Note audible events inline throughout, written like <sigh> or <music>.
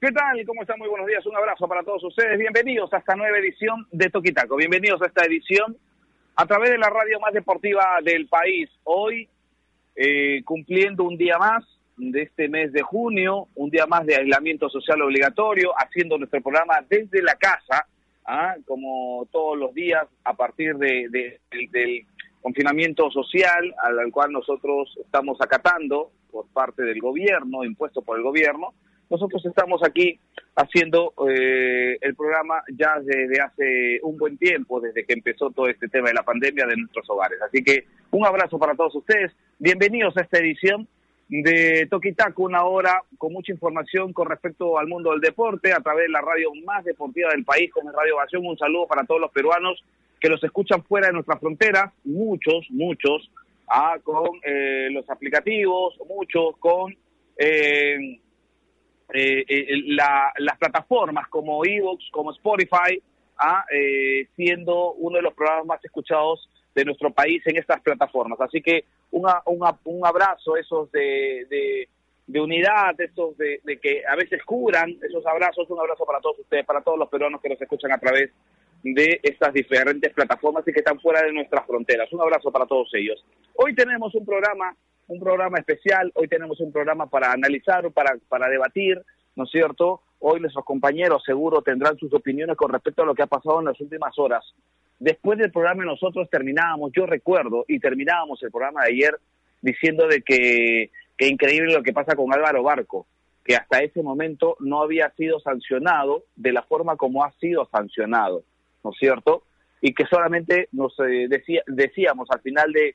¿Qué tal? ¿Cómo están? Muy buenos días. Un abrazo para todos ustedes. Bienvenidos a esta nueva edición de Toquitaco. Bienvenidos a esta edición a través de la radio más deportiva del país. Hoy, eh, cumpliendo un día más de este mes de junio, un día más de aislamiento social obligatorio, haciendo nuestro programa desde la casa, ¿ah? como todos los días, a partir de, del confinamiento social al, cual nosotros estamos acatando por parte del gobierno, impuesto por el gobierno. Nosotros estamos aquí haciendo eh, el programa ya desde hace un buen tiempo, desde que empezó todo este tema de la pandemia de nuestros hogares. Así que un abrazo para todos ustedes. Bienvenidos a esta edición de Toquitaco, una hora con mucha información con respecto al mundo del deporte a través de la radio más deportiva del país, como Radio Ovación. Un saludo para todos los peruanos que los escuchan fuera de nuestras fronteras, muchos, muchos, ah, con eh, los aplicativos, muchos con eh, eh, las plataformas como Evox, como Spotify, ah, siendo uno de los programas más escuchados de nuestro país en estas plataformas. Así que una, un abrazo, esos de, de, unidad, esos de, de, que a veces curan, esos abrazos, un abrazo para todos ustedes, para todos los peruanos que nos escuchan a través de estas diferentes plataformas y que están fuera de nuestras fronteras. Un abrazo para todos ellos. Hoy tenemos un programa, un programa especial, hoy tenemos un programa para analizar, para, para debatir, ¿no es cierto? Hoy nuestros compañeros seguro tendrán sus opiniones con respecto a lo que ha pasado en las últimas horas. Después del programa nosotros terminábamos, yo recuerdo, y terminábamos el programa de ayer diciendo de que, que increíble lo que pasa con Álvaro Barco, que hasta ese momento no había sido sancionado de la forma como ha sido sancionado. ¿no es cierto? Y que solamente nos eh, decía, decíamos al final de,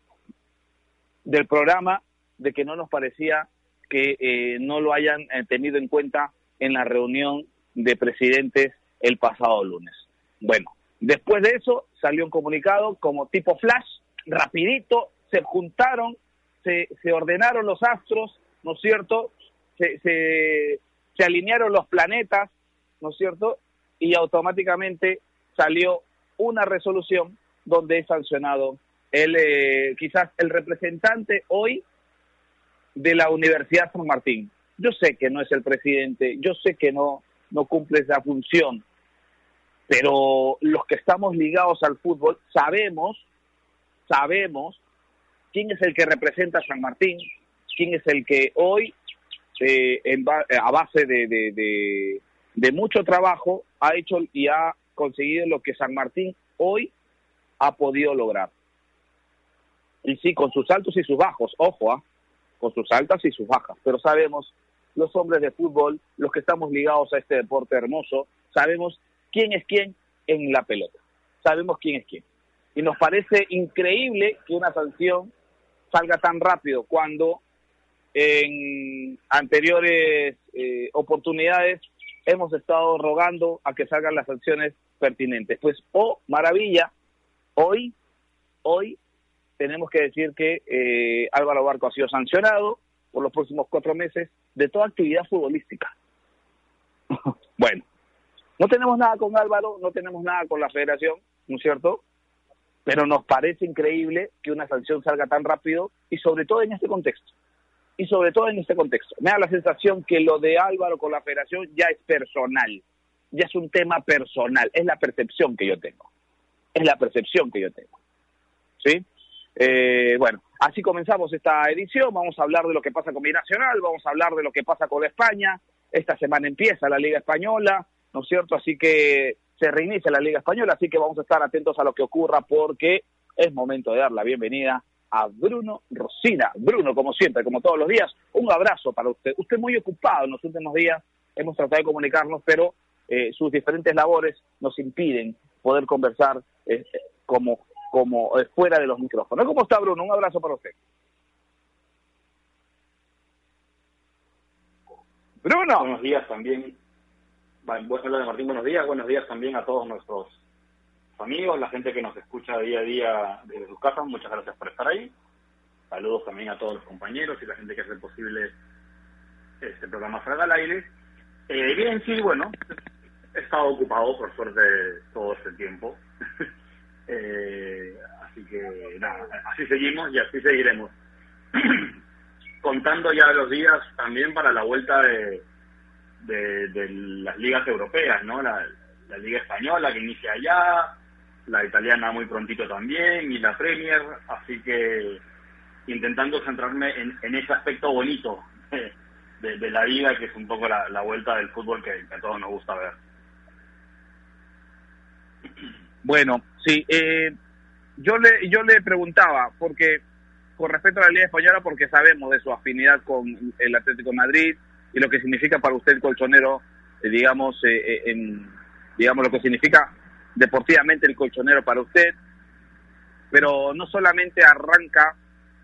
del programa de que no nos parecía que eh, no lo hayan eh, tenido en cuenta en la reunión de presidentes el pasado lunes. Bueno, después de eso salió un comunicado como tipo flash, rapidito, se juntaron, se, se ordenaron los astros, ¿no es cierto? Se, se, se alinearon los planetas, ¿no es cierto? Y automáticamente salió una resolución donde es sancionado el, eh, quizás el representante hoy de la Universidad San Martín. Yo sé que no es el presidente, yo sé que no, no cumple esa función, pero los que estamos ligados al fútbol sabemos, sabemos quién es el que representa a San Martín, quién es el que hoy, eh, a base de, de, de mucho trabajo, ha hecho y ha conseguido lo que San Martín hoy ha podido lograr. Y sí, con sus altos y sus bajos, ojo, ¿ah? con sus altas y sus bajas, pero sabemos, los hombres de fútbol, los que estamos ligados a este deporte hermoso, sabemos quién es quién en la pelota, sabemos quién es quién. Y nos parece increíble que una sanción salga tan rápido cuando en anteriores eh, oportunidades hemos estado rogando a que salgan las sanciones pertinentes. Pues, oh, maravilla, hoy, hoy tenemos que decir que eh, Álvaro Barco ha sido sancionado por los próximos cuatro meses de toda actividad futbolística. <laughs> bueno, no tenemos nada con Álvaro, no tenemos nada con la federación, ¿no es cierto? Pero nos parece increíble que una sanción salga tan rápido y sobre todo en este contexto. Y sobre todo en este contexto. Me da la sensación que lo de Álvaro con la federación ya es personal ya es un tema personal, es la percepción que yo tengo. Es la percepción que yo tengo. ¿Sí? Eh, bueno, así comenzamos esta edición. Vamos a hablar de lo que pasa con Nacional, vamos a hablar de lo que pasa con España. Esta semana empieza la Liga Española, ¿no es cierto? Así que se reinicia la Liga Española, así que vamos a estar atentos a lo que ocurra porque es momento de dar la bienvenida a Bruno Rosina. Bruno, como siempre, como todos los días, un abrazo para usted. Usted muy ocupado en los últimos días, hemos tratado de comunicarnos, pero eh, sus diferentes labores nos impiden poder conversar eh, como, como eh, fuera de los micrófonos. ¿Cómo está Bruno? Un abrazo para usted. Bruno. Buenos días también. Buenos Martín, buenos días. Buenos días también a todos nuestros amigos, la gente que nos escucha día a día desde sus casas. Muchas gracias por estar ahí. Saludos también a todos los compañeros y la gente que hace posible este programa Salga al aire. bien, sí, bueno, he estado ocupado, por suerte, todo este tiempo. <laughs> eh, así que, nada, así seguimos y así seguiremos. con <clears throat> contando ya los días también para la vuelta de, de, las ligas europeas, ¿no? La, la liga española que inicia allá, la italiana muy prontito también y la Premier, así que intentando centrarme en, ese aspecto bonito <laughs> de, la vida, que es un poco la, vuelta del fútbol que, a todos nos gusta ver. Bueno, sí, eh, yo le yo le preguntaba porque con respecto a la Liga Española porque sabemos de su afinidad con el Atlético Madrid y lo que significa para usted colchonero, eh, digamos, eh, en, digamos lo que significa deportivamente el colchonero para usted, pero no solamente arranca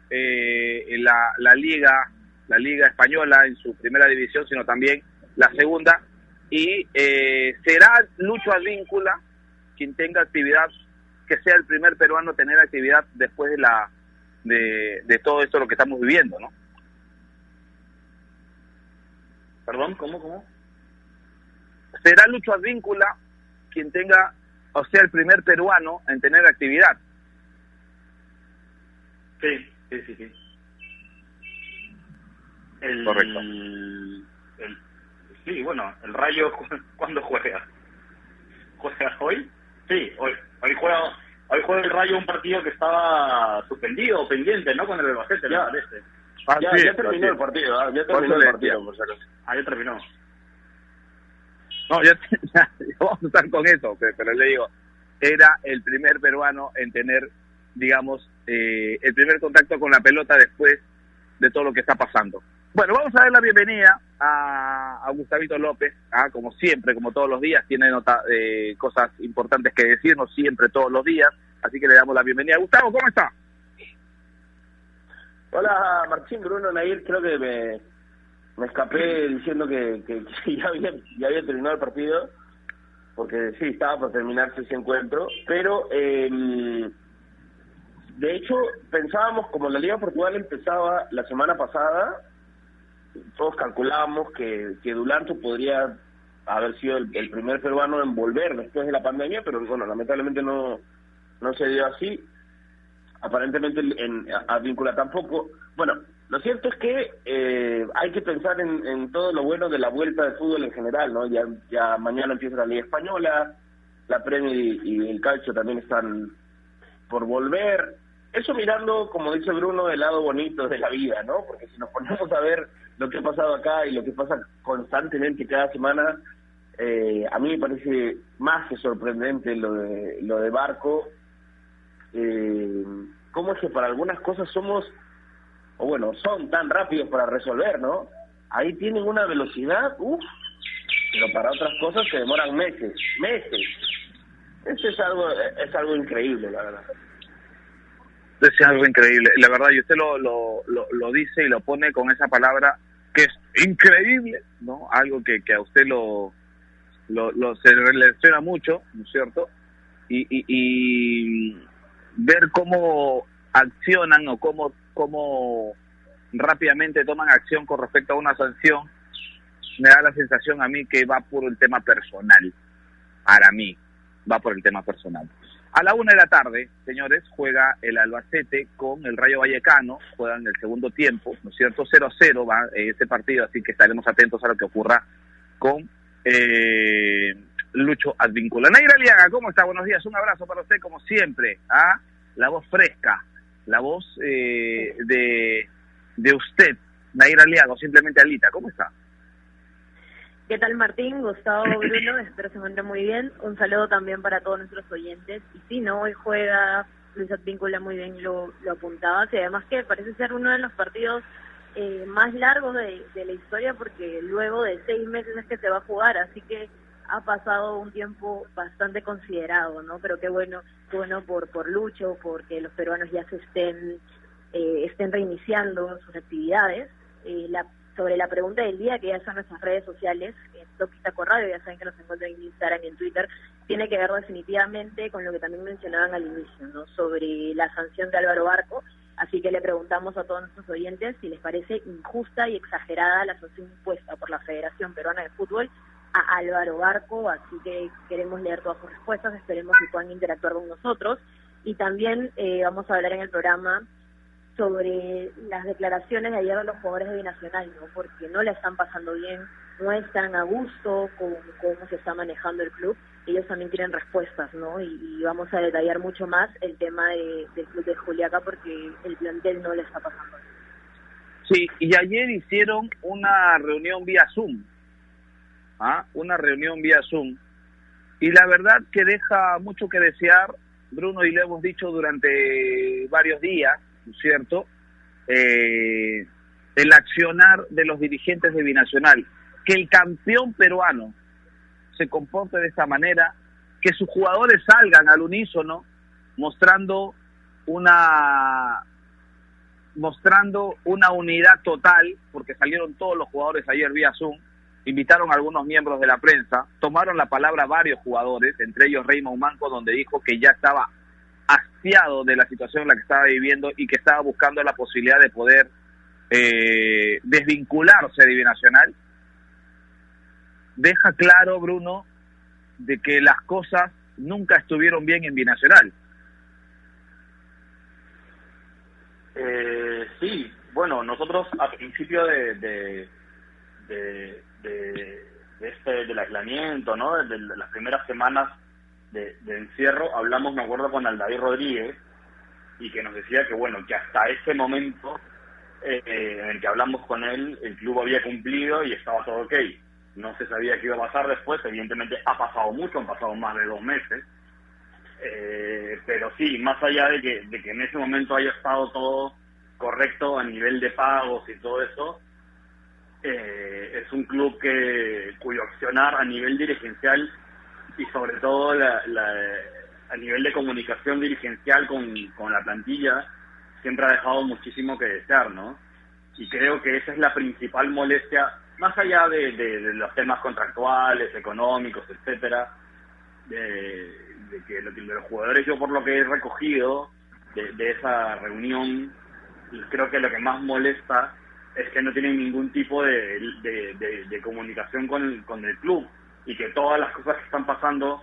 eh, la, la liga, la liga española en su primera división, sino también la segunda, y eh, será Lucho Advíncula quien tenga actividad, que sea el primer peruano a tener actividad después de la de, de todo esto lo que estamos viviendo, ¿no? Perdón, ¿cómo, cómo? Será Lucho Advíncula quien tenga o sea el primer peruano en tener actividad. Sí, sí, sí, sí. El, Correcto. sí, bueno, el Rayo, <laughs> ¿cuándo juega? ¿Juega hoy? Sí, hoy, hoy juega hoy juega el Rayo un partido que estaba suspendido pendiente, ¿no? Con el Albacete, ya. parece. Ah, ya, ya terminó el partido, ah, ya terminó el partido, por. Ah, ya terminó. No, <laughs> ya, vamos a estar con eso, pero le digo, era el primer peruano en tener, digamos, eh, el primer contacto con la pelota después de todo lo que está pasando. Bueno, vamos a dar la bienvenida a, a Gustavito López, ¿ah? como siempre, como todos los días, tiene nota, eh, cosas importantes que decirnos siempre, todos los días, así que le damos la bienvenida. Gustavo, ¿cómo está? Hola, Martín, Bruno, Nair, creo que me, escapé diciendo que, <laughs> que, ya, había, ya había terminado el partido, porque sí, estaba por terminarse ese encuentro, pero eh, de hecho pensábamos, como la Liga Portugal empezaba la semana pasada, todos calculábamos que, que Dulanto podría haber sido el, primer peruano en volver después de la pandemia, pero bueno, lamentablemente no, no se dio así. Aparentemente en Advíncula tampoco. Bueno, lo cierto es que eh, hay que pensar en, todo lo bueno de la vuelta de fútbol en general, ¿no? Ya, ya mañana empieza la Liga Española, la Premier y, el Calcio también están por volver. Eso mirando, como dice Bruno, del lado bonito de la vida, ¿no? Porque si nos ponemos a ver lo que ha pasado acá y lo que pasa constantemente cada semana, eh, a mí me parece más que sorprendente lo de, lo de Barco. Eh, ¿Cómo es que para algunas cosas somos o bueno, son tan rápidos para resolver, ¿no? Ahí tienen una velocidad, uff, pero para otras cosas se demoran meses, meses. Eso es algo, es algo increíble, la verdad. Es algo increíble, la verdad, y usted lo, lo, lo, dice y lo pone con esa palabra que es increíble, ¿no? Algo que, que a usted lo, lo, lo se relaciona mucho, ¿no es cierto? Y, y, y ver cómo accionan o cómo cómo rápidamente toman acción con respecto a una sanción, me da la sensación a mí que va por el tema personal. Para mí, va por el tema personal. A la una de la tarde, señores, juega el Albacete con el Rayo Vallecano, juegan el segundo tiempo, ¿no es cierto? 0-0 va ese partido, así que estaremos atentos a lo que ocurra con eh, Lucho Advíncula. Naira Aliaga, ¿cómo está? Buenos días, un abrazo para usted como siempre, ¿ah? La voz fresca, la voz eh, de, de usted, Nair Aliago, simplemente Alita. ¿Cómo está? ¿Qué tal Martín? Gustavo <coughs> Bruno, espero se encuentre muy bien. Un saludo también para todos nuestros oyentes. Y sí, ¿no? Hoy juega Luis Advíncula muy bien, lo, lo apuntaba. Y además que parece ser uno de los partidos eh, más largos de, de la historia porque luego de seis meses es que se va a jugar. Así que ha pasado un tiempo bastante considerado, ¿no? Pero qué bueno, qué bueno por, por Lucho, porque los peruanos ya se estén, eh, estén reiniciando sus actividades. Eh, la, sobre la pregunta del día, que ya son nuestras redes sociales, en Toquita Radio, ya saben que nos encuentran en Instagram y en Twitter, tiene que ver definitivamente con lo que también mencionaban al inicio, ¿no? Sobre la sanción de Álvaro Barco. Así que le preguntamos a todos nuestros oyentes si les parece injusta y exagerada la sanción impuesta por la Federación Peruana de Fútbol a Álvaro Barco, así que queremos leer todas sus respuestas, esperemos que puedan interactuar con nosotros. Y también eh, vamos a hablar en el programa sobre las declaraciones de ayer de los jugadores de Binacional, ¿no? Porque no le están pasando bien, no están a gusto con cómo se está manejando el club. Ellos también tienen respuestas, ¿no? Y, vamos a detallar mucho más el tema de, del club de Juliaca porque el plantel no le está pasando bien. Sí, y ayer hicieron una reunión vía Zoom, ¿ah? Una reunión vía Zoom. Y la verdad que deja mucho que desear, Bruno, y lo hemos dicho durante varios días, ¿cierto? Eh, el accionar de los dirigentes de Binacional. Que el campeón peruano se comporte de esta manera, que sus jugadores salgan al unísono mostrando una mostrando una unidad total, porque salieron todos los jugadores ayer vía Zoom, invitaron a algunos miembros de la prensa, tomaron la palabra varios jugadores, entre ellos Raymond Manco, donde dijo que ya estaba de la situación en la que estaba viviendo y que estaba buscando la posibilidad de poder eh, desvincularse de Binacional, deja claro, Bruno, de que las cosas nunca estuvieron bien en Binacional. Eh, sí, bueno, nosotros a principio de, de, de, de, este, del aislamiento, ¿no? De, las primeras semanas de, encierro, hablamos, me acuerdo, con Aldair Rodríguez y que nos decía que, bueno, que hasta ese momento eh, en el que hablamos con él, el club había cumplido y estaba todo ok. No se sabía qué iba a pasar después, evidentemente ha pasado mucho, han pasado más de dos meses. Eh, pero sí, más allá de que, de que en ese momento haya estado todo correcto a nivel de pagos y todo eso, eh, es un club que cuyo accionar a nivel dirigencial y sobre todo a nivel de comunicación dirigencial con, con la plantilla siempre ha dejado muchísimo que desear, ¿no? Y creo que esa es la principal molestia más allá de, los temas contractuales, económicos, etcétera, de, que los jugadores, yo por lo que he recogido de, esa reunión, creo que lo que más molesta es que no tienen ningún tipo de, comunicación con con el club y que todas las cosas que están pasando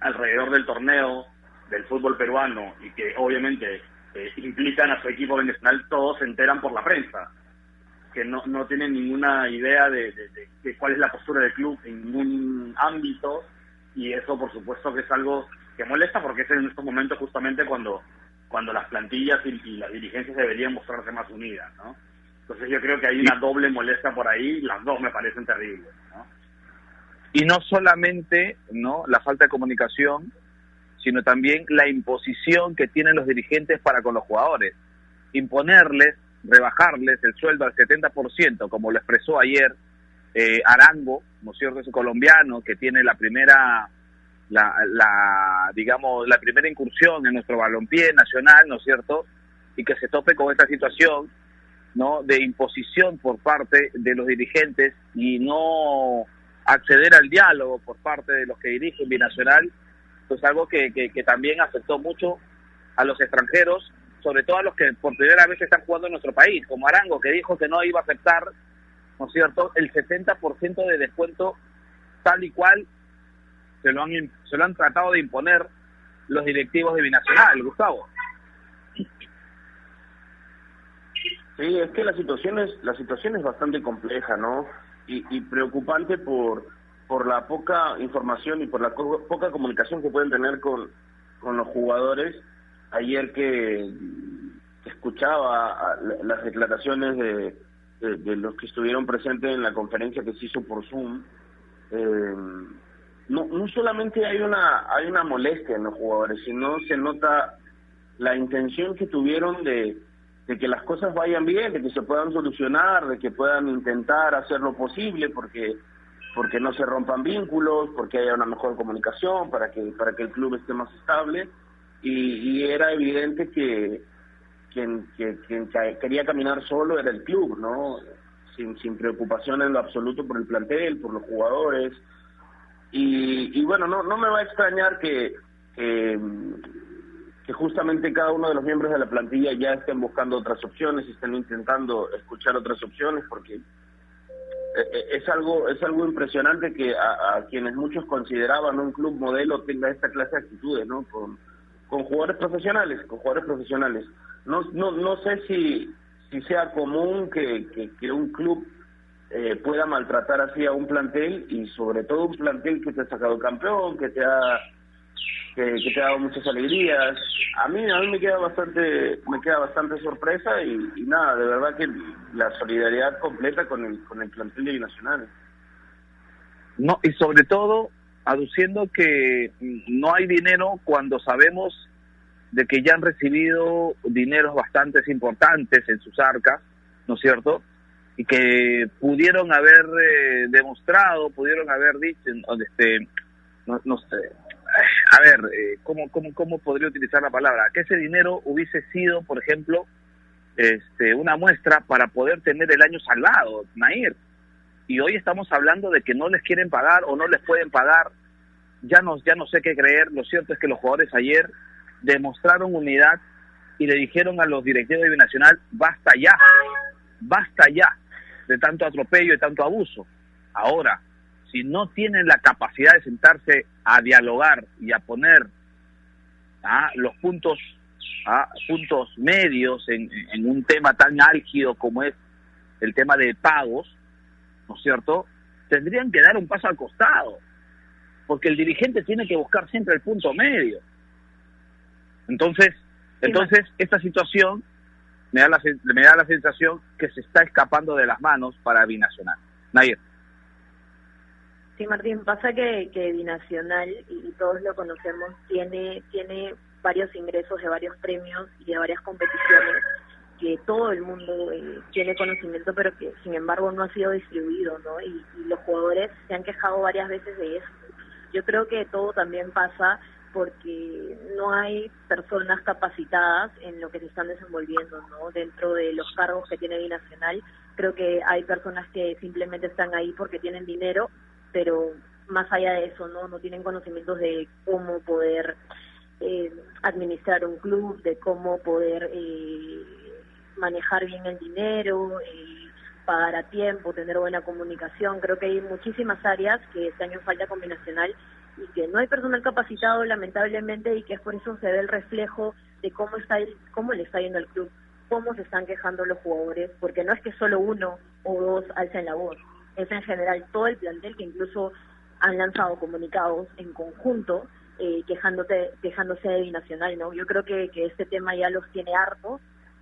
alrededor del torneo, del fútbol peruano y que obviamente eh, implican a su equipo venezolano, todos se enteran por la prensa que no, no tienen ninguna idea de, de, cuál es la postura del club en ningún ámbito y eso por supuesto que es algo que molesta porque es en estos momentos justamente cuando cuando las plantillas y, las dirigencias deberían mostrarse más unidas, ¿no? Entonces yo creo que hay una doble molestia por ahí, las dos me parecen terribles. Y no solamente, ¿no? La falta de comunicación, sino también la imposición que tienen los dirigentes para con los jugadores. Imponerles rebajarles el sueldo al 70%, como lo expresó ayer eh, Arango, ¿no es cierto? Ese colombiano que tiene la primera, la, la, digamos, la primera incursión en nuestro balompié nacional, ¿no es cierto? Y que se tope con esta situación, ¿no? De imposición por parte de los dirigentes y no acceder al diálogo por parte de los que dirigen Binacional, pues algo que, que, también afectó mucho a los extranjeros sobre todo a los que por primera vez están jugando en nuestro país, como Arango, que dijo que no iba a aceptar, ¿no es cierto?, el 70% de descuento tal y cual se lo, han, se lo han tratado de imponer los directivos de Binacional, Gustavo. Sí, es que la situación es, la situación es bastante compleja, ¿no? Y, y preocupante por, por la poca información y por la poca comunicación que pueden tener con, con los jugadores. Ayer que, escuchaba las declaraciones de, de, los que estuvieron presentes en la conferencia que se hizo por Zoom, eh, no, no solamente hay una, hay una molestia en los jugadores, sino se nota la intención que tuvieron de, de que las cosas vayan bien, de que se puedan solucionar, de que puedan intentar hacer lo posible porque porque no se rompan vínculos, porque haya una mejor comunicación, para que para que el club esté más estable y, era evidente que quien, quería caminar solo era el club, ¿no? Sin, sin preocupación en lo absoluto por el plantel, por los jugadores. Y, bueno, no, no me va a extrañar que, que, justamente cada uno de los miembros de la plantilla ya estén buscando otras opciones, estén intentando escuchar otras opciones, porque eh, eh, es algo es algo impresionante que a, a, quienes muchos consideraban un club modelo tenga esta clase de actitudes, ¿no? Con, con jugadores profesionales, con jugadores profesionales. No, no, no sé si, si sea común que, que, un club eh, pueda maltratar así a un plantel y sobre todo un plantel que te ha sacado campeón, que te ha que, te ha dado muchas alegrías. A mí a mí me queda bastante me queda bastante sorpresa y, nada, de verdad que la solidaridad completa con el con el plantel de Binacional. No, y sobre todo aduciendo que no hay dinero cuando sabemos de que ya han recibido dineros bastante importantes en sus arcas, ¿no es cierto? Y que pudieron haber eh, demostrado, pudieron haber dicho, este, no, no sé, a ver, eh, ¿cómo, cómo, ¿cómo podría utilizar la palabra? Que ese dinero hubiese sido, por ejemplo, este, una muestra para poder tener el año salvado, Nair. Y hoy estamos hablando de que no les quieren pagar o no les pueden pagar. Ya no, ya no sé qué creer. Lo cierto es que los jugadores ayer demostraron unidad y le dijeron a los directivos de Binacional, basta ya, basta ya de tanto atropello y tanto abuso. Ahora, si no tienen la capacidad de sentarse a dialogar y a poner ¿ah? los puntos ¿ah? puntos medios en, en, un tema tan álgido como es el tema de pagos, ¿no es cierto? Tendrían que dar un paso al costado, porque el dirigente tiene que buscar siempre el punto medio. Entonces, entonces esta situación me da, la, me da la sensación que se está escapando de las manos para Binacional. Nair. Sí, Martín, pasa que, que Binacional, y todos lo conocemos, tiene, tiene varios ingresos de varios premios y de varias competiciones que todo el mundo eh, tiene conocimiento, pero que sin embargo no ha sido distribuido, ¿no? y, los jugadores se han quejado varias veces de eso. Yo creo que todo también pasa porque no hay personas capacitadas en lo que se están desenvolviendo, ¿no? Dentro de los cargos que tiene Binacional, creo que hay personas que simplemente están ahí porque tienen dinero, pero más allá de eso, ¿no? No tienen conocimientos de cómo poder eh, administrar un club, de cómo poder eh, manejar bien el dinero, eh, pagar a tiempo, tener buena comunicación. Creo que hay muchísimas áreas que están en falta combinacional y que no hay personal capacitado lamentablemente y que es por eso se ve el reflejo de cómo está el, cómo le está yendo al club, cómo se están quejando los jugadores, porque no es que solo uno o dos alcen la voz, es en general todo el plantel que incluso han lanzado comunicados en conjunto eh, quejándote, quejándose de binacional, ¿no? Yo creo que, que este tema ya los tiene hartos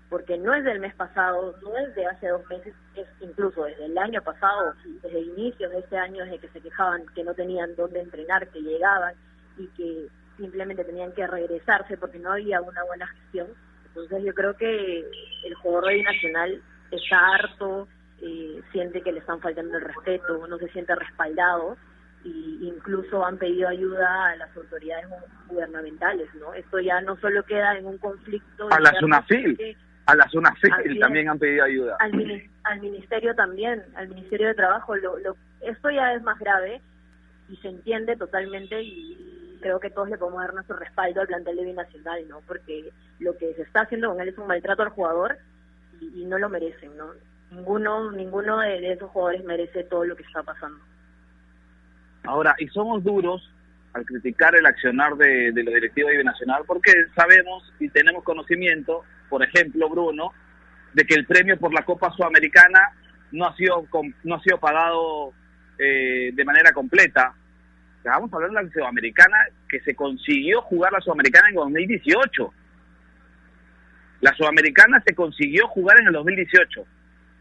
porque no es del mes pasado, no es de hace dos meses, es incluso desde el año pasado, desde inicios de este año, desde que se quejaban que no tenían dónde entrenar, que llegaban y que simplemente tenían que regresarse porque no había una buena gestión. Entonces yo creo que el jugador nacional está harto, eh, siente que le están faltando el respeto, no se siente respaldado y incluso han pedido ayuda a las autoridades gubernamentales, ¿no? Esto ya no solo queda en un conflicto... A la SUNAFIL a la zona física también han pedido ayuda. Al, ministerio también, al ministerio de trabajo. Lo, lo, esto ya es más grave y se entiende totalmente y creo que todos le podemos dar nuestro respaldo al plantel de binacional, ¿no? Porque lo que se está haciendo con él es un maltrato al jugador y, no lo merecen, ¿no? Ninguno, ninguno de, esos jugadores merece todo lo que está pasando. Ahora, y somos duros al criticar el accionar de, de los directivos de Binacional porque sabemos y tenemos conocimiento por ejemplo, Bruno, de que el premio por la Copa Sudamericana no ha sido no ha sido pagado eh, de manera completa. Vamos a hablar de la Sudamericana que se consiguió jugar la Sudamericana en 2018. La Sudamericana se consiguió jugar en el 2018,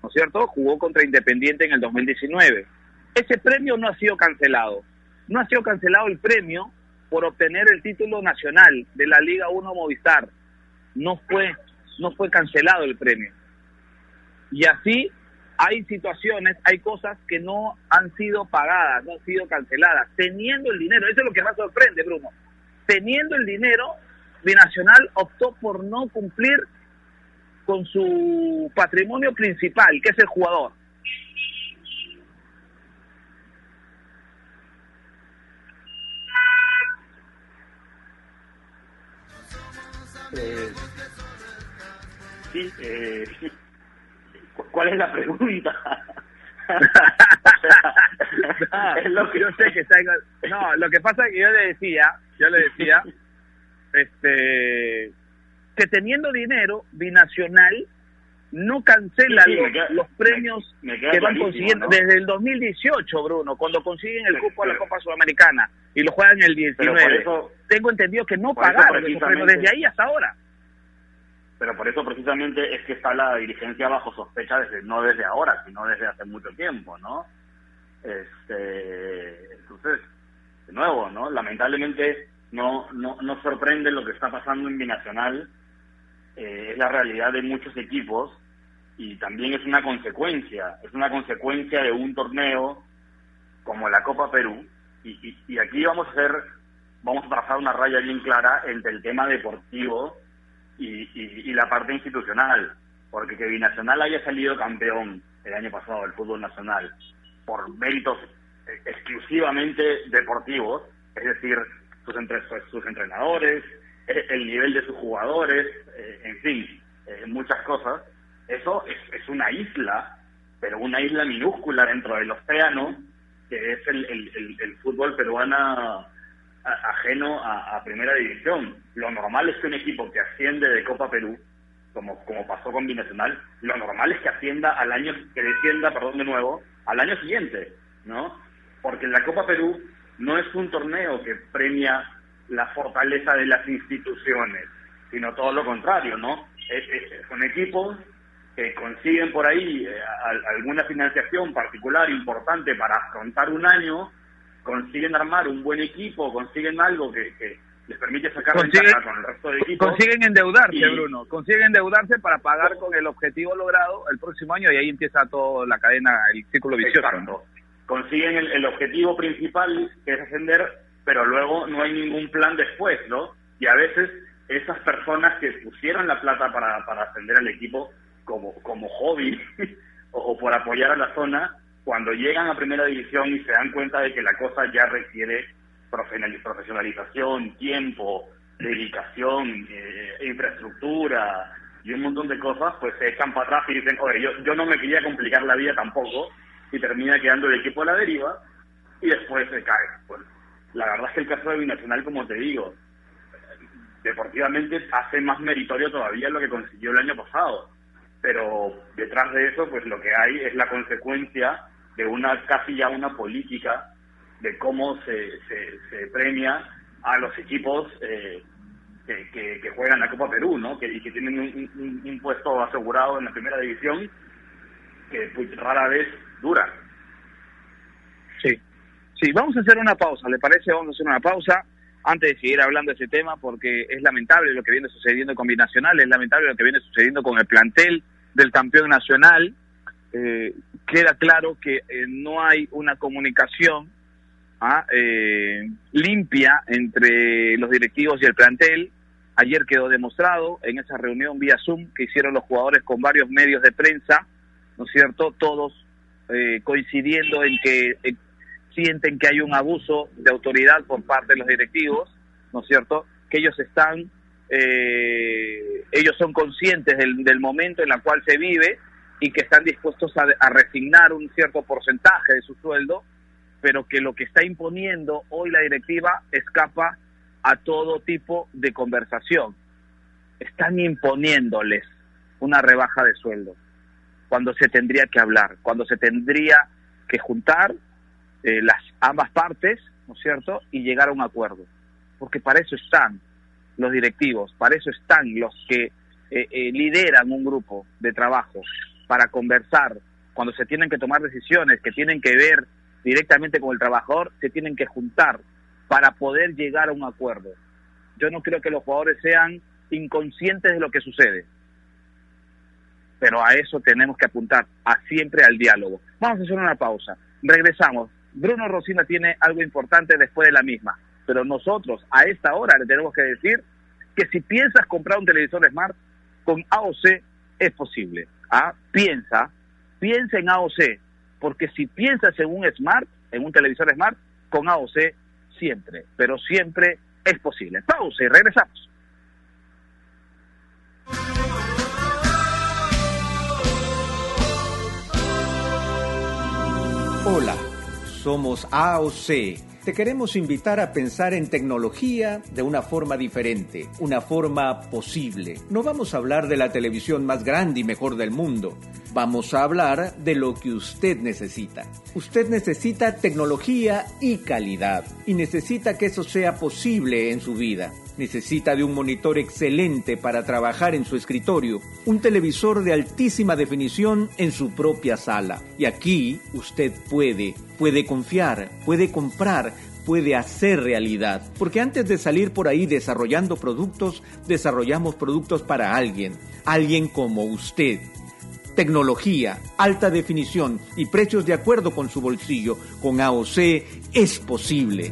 ¿no es cierto? Jugó contra Independiente en el 2019. Ese premio no ha sido cancelado. No ha sido cancelado el premio por obtener el título nacional de la Liga 1 Movistar. No fue no fue cancelado el premio. Y así hay situaciones, hay cosas que no han sido pagadas, no han sido canceladas, teniendo el dinero. Eso es lo que más sorprende, Bruno. Teniendo el dinero, Binacional optó por no cumplir con su patrimonio principal, que es el jugador. Eh, eh, <laughs> ¿cuál es la pregunta? <laughs> lo que yo sé que está no lo que pasa es que yo le decía yo le decía este, que teniendo dinero, Binacional no cancela los, premios que van consiguiendo desde el 2018, Bruno, cuando consiguen el cupo a la Copa Sudamericana y lo juegan en el 19. Tengo entendido que no pagaron esos premios desde ahí hasta ahora. Pero por eso precisamente es que está la dirigencia bajo sospecha desde no desde ahora, sino desde hace mucho tiempo, ¿no? Este, entonces, de nuevo, ¿no? Lamentablemente no, no, no sorprende lo que está pasando en Binacional, eh, es la realidad de muchos equipos y también es una consecuencia, es una consecuencia de un torneo como la Copa Perú. Y, y, aquí vamos a hacer, vamos a trazar una raya bien clara entre el tema deportivo y, y la parte institucional, porque que Binacional haya salido campeón el año pasado del fútbol nacional por méritos eh, exclusivamente deportivos, es decir, sus, entre, sus entrenadores, el nivel de sus jugadores, eh, en fin, muchas cosas. Eso es, una isla, pero una isla minúscula dentro del océano, que es el, el, fútbol peruano ajeno a, a, primera división. Lo normal es que un equipo que asciende de Copa Perú, como, como pasó con Binacional, lo normal es que ascienda al año, que descienda, perdón, de nuevo, al año siguiente, ¿no? Porque la Copa Perú no es un torneo que premia la fortaleza de las instituciones, sino todo lo contrario, ¿no? son equipos que consiguen por ahí eh, alguna financiación particular importante para afrontar un año, consiguen armar un buen equipo, consiguen algo que, les permite sacar consiguen, con el resto de equipos. Consiguen endeudarse, Bruno, consiguen endeudarse para pagar con el objetivo logrado el próximo año y ahí empieza toda la cadena, el círculo vicioso. Consiguen el, objetivo principal, que es ascender, pero luego no hay ningún plan después, ¿no? Y a veces esas personas que pusieron la plata para, para ascender al equipo como, como hobby <laughs> o por apoyar a la zona, cuando llegan a primera división y se dan cuenta de que la cosa ya requiere profesionalización, tiempo, dedicación, eh, infraestructura y un montón de cosas, pues se echan para atrás y dicen, oye, yo, yo no me quería complicar la vida tampoco, y termina quedando el equipo a la deriva, y después se cae. La verdad es que el caso de Binacional, como te digo, deportivamente hace más meritorio todavía lo que consiguió el año pasado, pero detrás de eso, pues lo que hay es la consecuencia de una casi ya una política de cómo se, se, premia a los equipos eh, que, que, juegan la Copa Perú, ¿no? Que, y que tienen un, puesto asegurado en la primera división que pues, rara vez dura. Sí, vamos a hacer una pausa, ¿le parece? Vamos a hacer una pausa antes de seguir hablando de ese tema porque es lamentable lo que viene sucediendo con Binacional, es lamentable lo que viene sucediendo con el plantel del campeón nacional. Eh, queda claro que eh, no hay una comunicación ¿ah? eh, limpia entre los directivos y el plantel. Ayer quedó demostrado en esa reunión vía Zoom que hicieron los jugadores con varios medios de prensa, ¿no es cierto? Todos eh, coincidiendo en que sienten que hay un abuso de autoridad por parte de los directivos, ¿no es cierto? Que ellos están, eh, ellos son conscientes del, momento en el cual se vive y que están dispuestos a, a resignar un cierto porcentaje de su sueldo pero que lo que está imponiendo hoy la directiva escapa a todo tipo de conversación. Están imponiéndoles una rebaja de sueldo cuando se tendría que hablar, cuando se tendría que juntar eh, las ambas partes, ¿no es cierto?, y llegar a un acuerdo. Porque para eso están los directivos, para eso están los que eh, eh, lideran un grupo de trabajo, para conversar, cuando se tienen que tomar decisiones que tienen que ver directamente con el trabajador, se tienen que juntar para poder llegar a un acuerdo. Yo no creo que los jugadores sean inconscientes de lo que sucede, pero a eso tenemos que apuntar, a siempre al diálogo. Vamos a hacer una pausa, regresamos. Bruno Rosina tiene algo importante después de la misma, pero nosotros a esta hora le tenemos que decir que si piensas comprar un televisor Smart con AOC es posible. ¿ah? Piensa, piensa en AOC, porque si piensas en un smart, en un televisor smart, con AOC siempre, pero siempre es posible. Pausa y regresamos. Hola, somos AOC te queremos invitar a pensar en tecnología de una forma diferente, una forma posible. No vamos a hablar de la televisión más grande y mejor del mundo. Vamos a hablar de lo que usted necesita. Usted necesita tecnología y calidad y necesita que eso sea posible en su vida. Necesita de un monitor excelente para trabajar en su escritorio, un televisor de altísima definición en su propia sala. Y aquí usted puede, puede confiar, puede comprar, puede hacer realidad. Porque antes de salir por ahí desarrollando productos, desarrollamos productos para alguien, alguien como usted. Tecnología, alta definición y precios de acuerdo con su bolsillo. Con AOC es posible.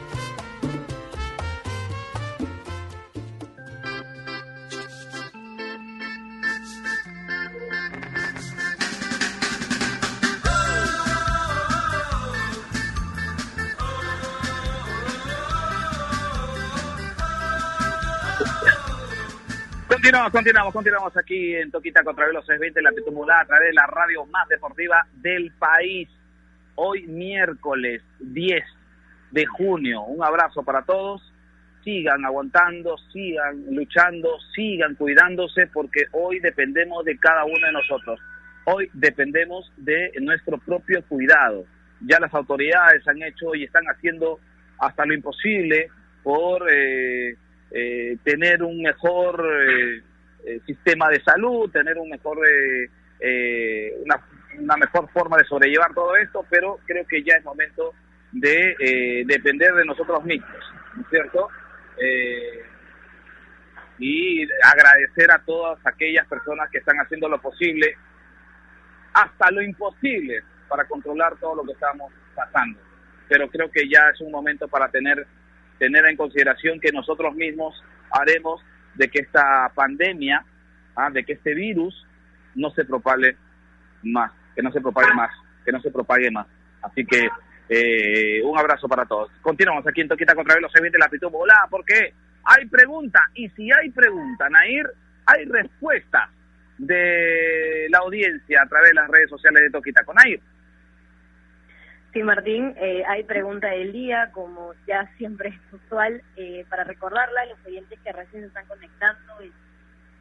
Continuamos, continuamos, continuamos aquí en Toquita contra Velos 620, la Pitumulá, a través de la radio más deportiva del país. Hoy miércoles 10 de junio. Un abrazo para todos. Sigan aguantando, sigan luchando, sigan cuidándose porque hoy dependemos de cada uno de nosotros. Hoy dependemos de nuestro propio cuidado. Ya las autoridades han hecho y están haciendo hasta lo imposible por... Eh, eh, tener un mejor eh, eh, sistema de salud, tener un mejor una, una, mejor forma de sobrellevar todo esto, pero creo que ya es momento de depender de nosotros mismos, ¿no es cierto? y agradecer a todas aquellas personas que están haciendo lo posible, hasta lo imposible, para controlar todo lo que estamos pasando. Pero creo que ya es un momento para tener tener en consideración que nosotros mismos haremos de que esta pandemia, ¿ah? de que este virus no se propague más, que no se propague más, que no se propague más. Así que eh, un abrazo para todos. Continuamos aquí en Toquita contra Velo, se la pitu Hola, porque hay pregunta, y si hay pregunta, Nair, hay respuesta de la audiencia a través de las redes sociales de Toquita con Nair. Sí, Martín, eh, hay pregunta del día, como ya siempre es usual, eh, para recordarla a los oyentes que recién se están conectando.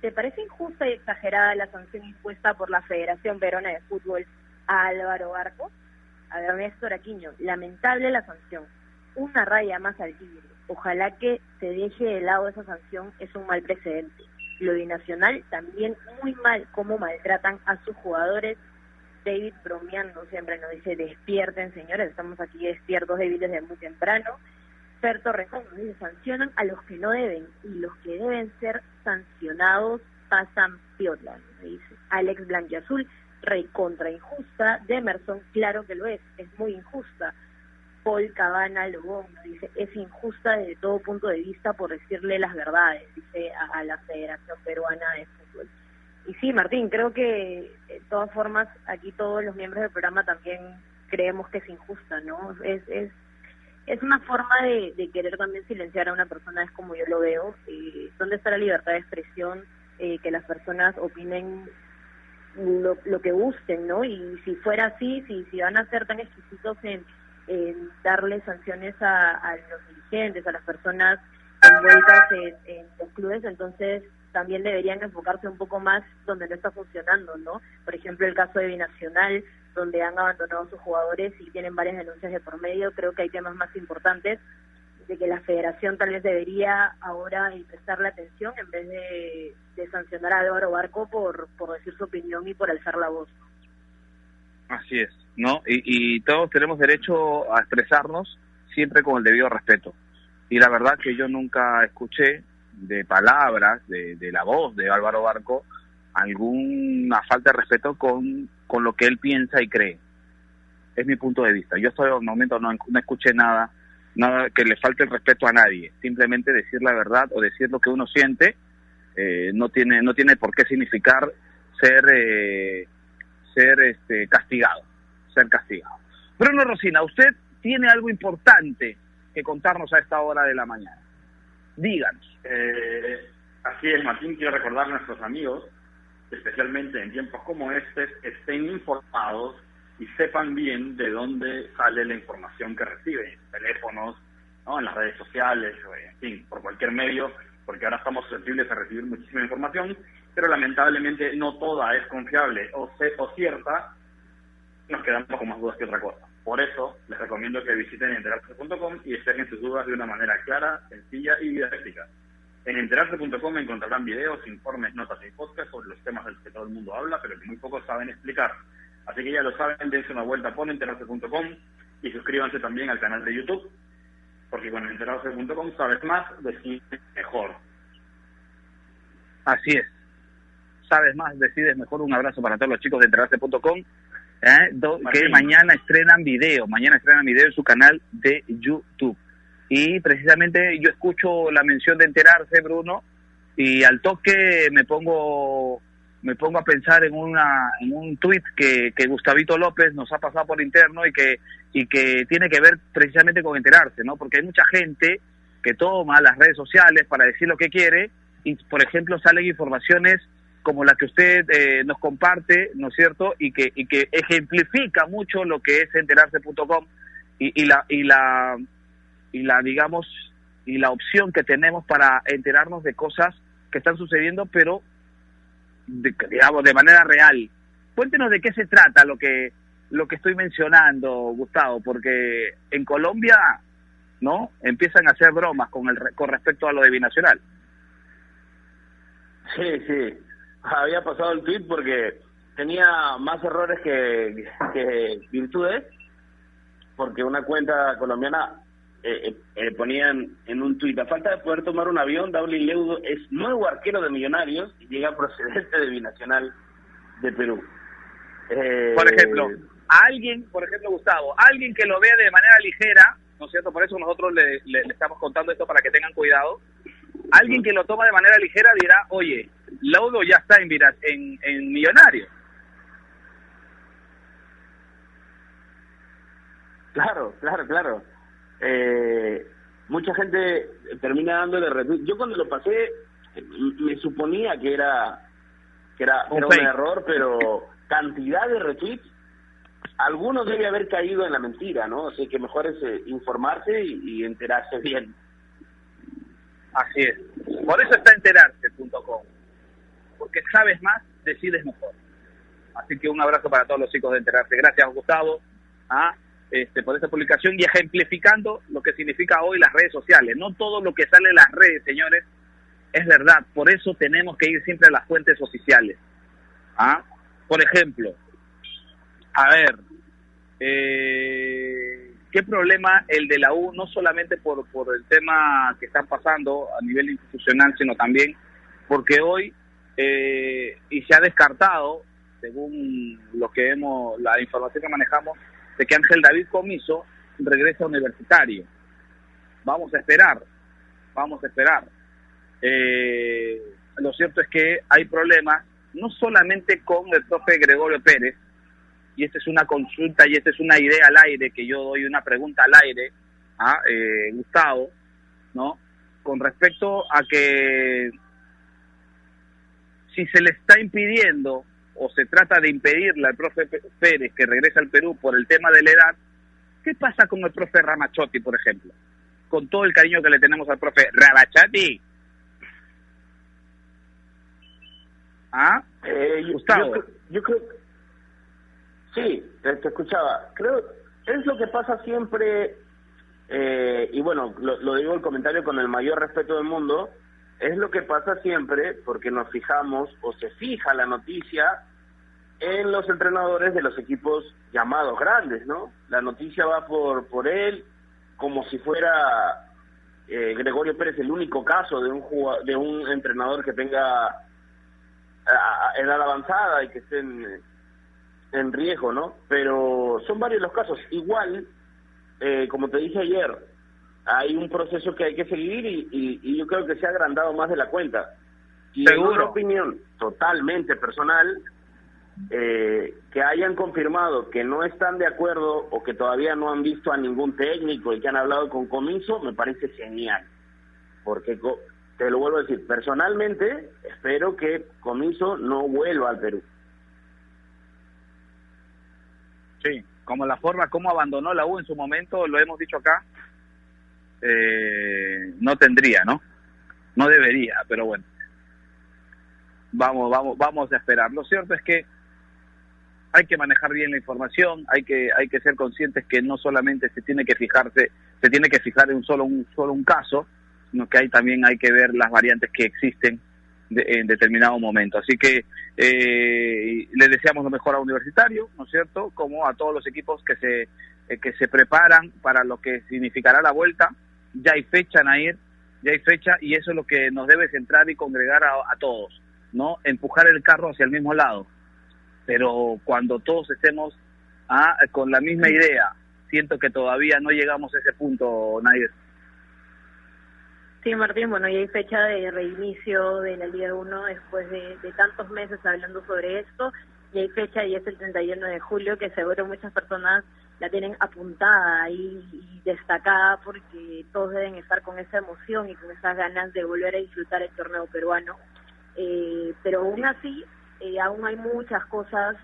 ¿Te parece injusta y exagerada la sanción impuesta por la Federación Verona de Fútbol a Álvaro Barco? A Néstor Aquino, lamentable la sanción, una raya más al tigre. Ojalá que se deje de lado esa sanción, es un mal precedente. Lo binacional también muy mal cómo maltratan a sus jugadores David bromeando siempre nos dice, despierten señores, estamos aquí despiertos débiles desde muy temprano. Fer Torrejón nos dice, sancionan a los que no deben y los que deben ser sancionados pasan piola, dice. Alex Blanquiazul, rey contra injusta. Demerson, claro que lo es, es muy injusta. Paul Cabana Lobón dice, es injusta desde todo punto de vista por decirle las verdades, dice a la Federación Peruana de Fútbol. Y sí, Martín, creo que de todas formas aquí todos los miembros del programa también creemos que es injusta, ¿no? Es, es, es una forma de, de querer también silenciar a una persona, es como yo lo veo. Eh, ¿Dónde está la libertad de expresión? Eh, que las personas opinen lo, lo que gusten, ¿no? Y si fuera así, si, si van a ser tan exquisitos en, en darle sanciones a, a los dirigentes, a las personas envueltas en, en los clubes, entonces también deberían enfocarse un poco más donde no está funcionando, ¿no? Por ejemplo, el caso de Binacional, donde han abandonado sus jugadores y tienen varias denuncias de por medio, creo que hay temas más importantes de que la federación tal vez debería ahora prestarle atención en vez de, sancionar a Álvaro Barco por, decir su opinión y por alzar la voz. Así es, ¿no? Y todos tenemos derecho a expresarnos siempre con el debido respeto. Y la verdad que yo nunca escuché de palabras, de, de la voz de Álvaro Barco, alguna falta de respeto con, con lo que él piensa y cree. Es mi punto de vista. Yo hasta el momento no, no escuché nada, nada que le falte el respeto a nadie. Simplemente decir la verdad o decir lo que uno siente eh, no tiene no tiene por qué significar ser eh, ser este, castigado, ser castigado. Bruno Rosina, usted tiene algo importante que contarnos a esta hora de la mañana. Díganos. Eh, así es, Martín, quiero recordar a nuestros amigos, especialmente en tiempos como este, estén informados y sepan bien de dónde sale la información que reciben, teléfonos, ¿no? en las redes sociales, en fin, por cualquier medio, porque ahora estamos susceptibles a recibir muchísima información, pero lamentablemente no toda es confiable o, o cierta, nos quedamos con más dudas que otra cosa. Por eso les recomiendo que visiten enterarse.com y despejen sus dudas de una manera clara, sencilla y didáctica. En enterarse.com encontrarán videos, informes, notas y podcasts sobre los temas de los que todo el mundo habla, pero que muy pocos saben explicar. Así que ya lo saben, dense una vuelta por enterarse.com y suscríbanse también al canal de YouTube, porque con enterarse.com sabes más, decides mejor. Así es. Sabes más, decides mejor. Un abrazo para todos los chicos de enterarse.com ¿eh? que mañana estrenan video, mañana estrenan video en su canal de YouTube. Y precisamente yo escucho la mención de enterarse, Bruno, y al toque me pongo me pongo a pensar en una en un tuit que, que Gustavito López nos ha pasado por interno y que y que tiene que ver precisamente con enterarse, ¿no? Porque hay mucha gente que toma las redes sociales para decir lo que quiere y, por ejemplo, salen informaciones como la que usted eh, nos comparte, ¿no es cierto? Y que, y que ejemplifica mucho lo que es enterarse.com y, y, la, y, la, y la, digamos, y la opción que tenemos para enterarnos de cosas que están sucediendo, pero, de, digamos, de manera real. Cuéntenos de qué se trata lo que, lo que estoy mencionando, Gustavo, porque en Colombia, ¿no? Empiezan a hacer bromas con, el, con respecto a lo de Binacional. Sí, sí había pasado el tweet porque tenía más errores que, virtudes, porque una cuenta colombiana eh, eh, ponían en un tuit, a falta de poder tomar un avión, Daulin Leudo es nuevo arquero de Millonarios y llega procedente de Binacional de Perú. Eh, por ejemplo, a alguien, por ejemplo, Gustavo, alguien que lo vea de manera ligera, ¿no es cierto? Por eso nosotros le estamos contando esto para que tengan cuidado. Alguien que lo toma de manera ligera dirá, oye, Laudo ya está en, en, en Millonario. Claro, claro, claro. Eh, mucha gente termina dándole retweet. Yo cuando lo pasé me suponía que era que era, un, error, pero cantidad de retweets, algunos debe haber caído en la mentira, ¿no? Así que mejor es eh, informarse y, y, enterarse bien. Así es. Por eso está enterarse.com porque sabes más, decides mejor. Así que un abrazo para todos los chicos de Enterarse. Gracias, Gustavo, ¿ah? este, por esta publicación y ejemplificando lo que significa hoy las redes sociales. No todo lo que sale en las redes, señores, es verdad. Por eso tenemos que ir siempre a las fuentes oficiales. ¿ah? Por ejemplo, a ver, eh, ¿qué problema el de la U, no solamente por, por el tema que están pasando a nivel institucional, sino también porque hoy eh, y se ha descartado, según lo que hemos, la información que manejamos, de que Ángel David Comiso regresa universitario. Vamos a esperar, vamos a esperar. Eh, lo cierto es que hay problemas, no solamente con el profe Gregorio Pérez, y esta es una consulta y esta es una idea al aire, que yo doy una pregunta al aire a eh, Gustavo, ¿no? Con respecto a que si se le está impidiendo o se trata de impedirle al profe Pérez que regrese al Perú por el tema de la edad, ¿qué pasa con el profe Ramachotti, por ejemplo? Con todo el cariño que le tenemos al profe Ramachotti. ¿Ah? Eh, Gustavo. Yo, creo... Sí, te, escuchaba. Creo, es lo que pasa siempre, eh, y bueno, lo, digo el comentario con el mayor respeto del mundo, es lo que pasa siempre porque nos fijamos o se fija la noticia en los entrenadores de los equipos llamados grandes, ¿no? La noticia va por, por él como si fuera eh, Gregorio Pérez el único caso de un de un entrenador que tenga edad avanzada y que esté en, en riesgo, ¿no? Pero son varios los casos. Igual, eh, como te dije ayer, hay un proceso que hay que seguir y, y, yo creo que se ha agrandado más de la cuenta. Y Seguro. en una opinión totalmente personal, eh, que hayan confirmado que no están de acuerdo o que todavía no han visto a ningún técnico y que han hablado con Comiso, me parece genial. Porque, te lo vuelvo a decir, personalmente espero que Comiso no vuelva al Perú. Sí, como la forma como abandonó la U en su momento, lo hemos dicho acá, eh, no tendría, ¿no? No debería, pero bueno. Vamos, vamos, vamos a esperar. Lo cierto es que hay que manejar bien la información, hay que hay que ser conscientes que no solamente se tiene que fijarse, se tiene que fijar en un solo un solo un caso, sino que hay también hay que ver las variantes que existen en determinado momento. Así que eh, le deseamos lo mejor a Universitario, ¿no es cierto? Como a todos los equipos que se eh, que se preparan para lo que significará la vuelta. Ya hay fecha, Nair, ya hay fecha y eso es lo que nos debe centrar y congregar a, todos, ¿no? Empujar el carro hacia el mismo lado pero cuando todos estemos ah, con la misma idea, siento que todavía no llegamos a ese punto, nadie. Sí, Martín, bueno, ya hay fecha de reinicio de la Liga 1 después de, tantos meses hablando sobre esto, y hay fecha y es el 31 de julio, que seguro muchas personas la tienen apuntada y, y destacada porque todos deben estar con esa emoción y con esas ganas de volver a disfrutar el torneo peruano. Eh, pero aún así, eh, aún hay muchas cosas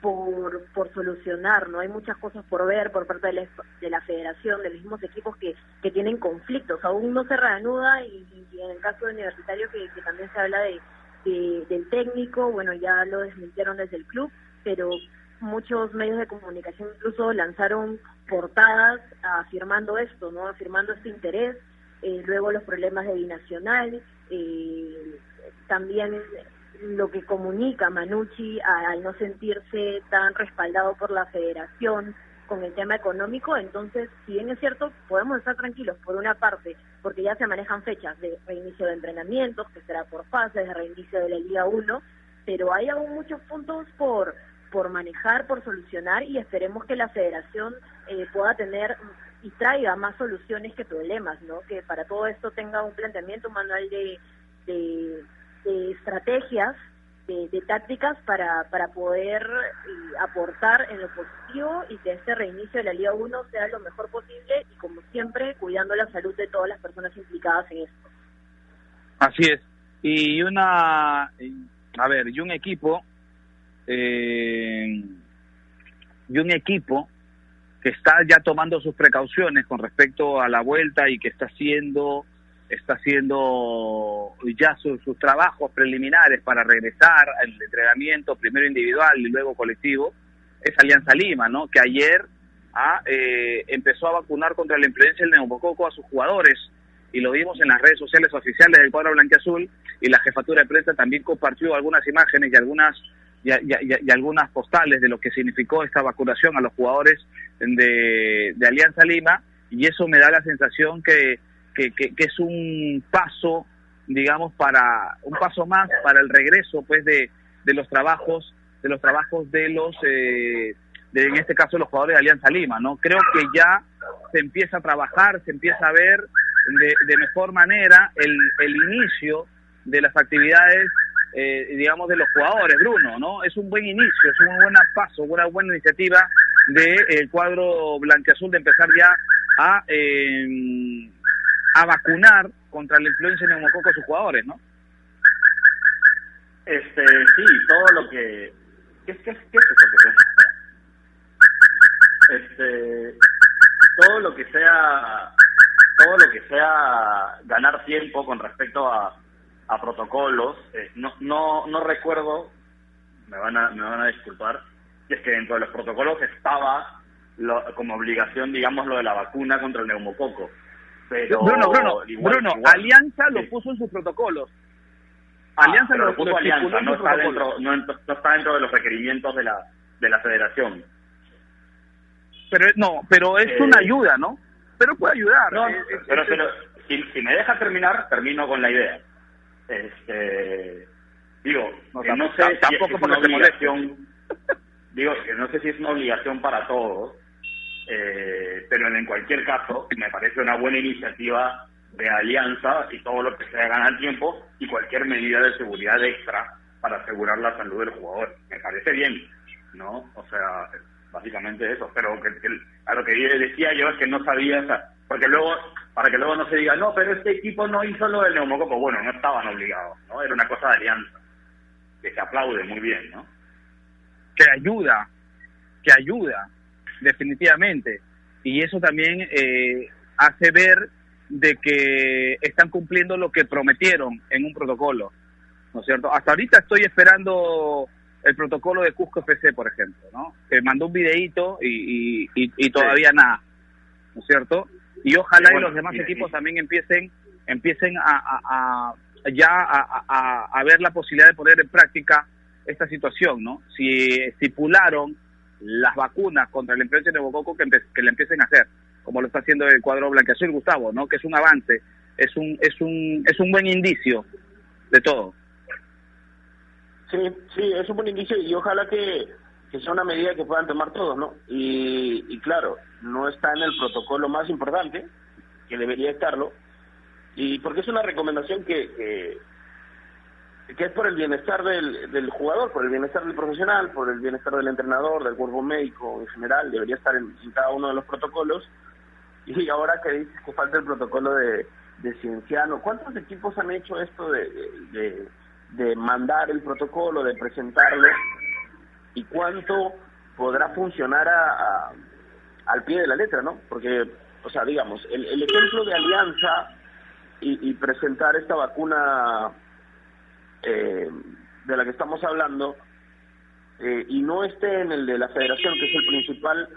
por, por solucionar, ¿no? Hay muchas cosas por ver por parte de la, de la federación, de los mismos equipos que, que tienen conflictos. Aún no se reanuda y, en el caso de Universitario que, también se habla de, del técnico, bueno, ya lo desmintieron desde el club, pero muchos medios de comunicación incluso lanzaron portadas afirmando esto, ¿no? Afirmando este interés. Eh, luego los problemas de binacional, eh, también lo que comunica Manucci al no sentirse tan respaldado por la federación con el tema económico, entonces, si bien es cierto, podemos estar tranquilos por una parte, porque ya se manejan fechas de reinicio de entrenamientos, que será por fases, de reinicio de la Liga 1, pero hay aún muchos puntos por por manejar, por solucionar y esperemos que la federación eh, pueda tener y traiga más soluciones que problemas, ¿no? Que para todo esto tenga un planteamiento, manual de, de de estrategias, de, tácticas para, para poder eh, aportar en lo positivo y que este reinicio de la Liga 1 sea lo mejor posible y como siempre cuidando la salud de todas las personas implicadas en esto. Así es. Y una, a ver, y un equipo, eh, y un equipo que está ya tomando sus precauciones con respecto a la vuelta y que está haciendo está haciendo ya sus, trabajos preliminares para regresar al entrenamiento, primero individual y luego colectivo, es Alianza Lima, ¿no? Que ayer ah, eh, empezó a vacunar contra la influencia del neumococo a sus jugadores y lo vimos en las redes sociales oficiales del cuadro blanquiazul y la jefatura de prensa también compartió algunas imágenes y algunas y, algunas postales de lo que significó esta vacunación a los jugadores de Alianza Lima y eso me da la sensación que que, que, es un paso, digamos, para un paso más para el regreso, pues, de, de los trabajos, de los trabajos de los, eh, de, en este caso, los jugadores de Alianza Lima, ¿no? Creo que ya se empieza a trabajar, se empieza a ver de, de mejor manera el, el inicio de las actividades eh, digamos, de los jugadores, Bruno, ¿no? Es un buen inicio, es un buen paso, una buena iniciativa del de, cuadro blanqueazul de empezar ya a eh, a vacunar contra la influencia neumococo a sus jugadores, ¿no? Este, sí, todo lo que... ¿Qué, qué, qué es eso Este, todo lo que sea todo lo que sea ganar tiempo con respecto a, a protocolos, eh, no, no, no recuerdo, me van a, me van a disculpar, que es que dentro de los protocolos estaba como obligación, digamos, lo de la vacuna contra el neumococo. Bruno, Bruno, Bruno, Alianza lo puso en sus protocolos. Alianza pero lo, lo puso lo Alianza, no está, dentro, no, no está dentro de los requerimientos de la, de la federación. Pero no, pero es Eh, una ayuda, ¿no? Pero puede ayudar. No, Eh, es- pero, pero si, si me deja terminar, termino con la idea. Este, digo, No, que no sé si tampoco es una obligación, digo, que no sé si es una obligación para todos, eh, pero en cualquier caso, me parece una buena iniciativa de alianza y todo lo que se haga al tiempo y cualquier medida de seguridad extra para asegurar la salud del jugador. Me parece bien, ¿no? O sea, básicamente eso. Pero que, que- a lo que decía yo es que no sabía, o sea, porque luego, para que luego no se diga, no, pero este equipo no hizo lo del neumococo. Bueno, no estaban obligados, ¿no? Era una cosa de alianza, que se aplaude muy bien, ¿no? que ayuda, que ayuda, definitivamente. Y eso también eh, hace ver de que están cumpliendo lo que prometieron en un protocolo, ¿no es cierto? Hasta ahorita estoy esperando el protocolo de Cusco FC, por ejemplo, ¿no? Que mandó un videíto y, y, y- y todavía nada, ¿no es cierto? Y ojalá bueno, y los demás equipos también empiecen empiecen a, a- a- ya a, a- a ver la posibilidad de poner en práctica esta situación, ¿no? Si estipularon las vacunas contra la influenza de neumococo que, que le empiecen a hacer, como lo está haciendo el cuadro blanqueazul Gustavo, ¿no? Que es un avance, es un es un es un buen indicio de todo. Sí, sí, es un buen indicio y ojalá que, que sea una medida que puedan tomar todos, ¿no? Y, y claro, no está en el protocolo más importante, que debería estarlo, y porque es una recomendación que, que, que es por el bienestar del, del jugador, por el bienestar del profesional, por el bienestar del entrenador, del cuerpo médico en general, debería estar en, cada uno de los protocolos. Y ahora que dices que falta el protocolo de, de Cienciano, ¿cuántos equipos han hecho esto de, de, de mandar el protocolo, de presentarlo? ¿Y cuánto podrá funcionar a, a- al pie de la letra, no? Porque, o sea, digamos, el, el ejemplo de alianza y, y presentar esta vacuna eh, de la que estamos hablando eh, y no esté en el de la federación, que es el principal,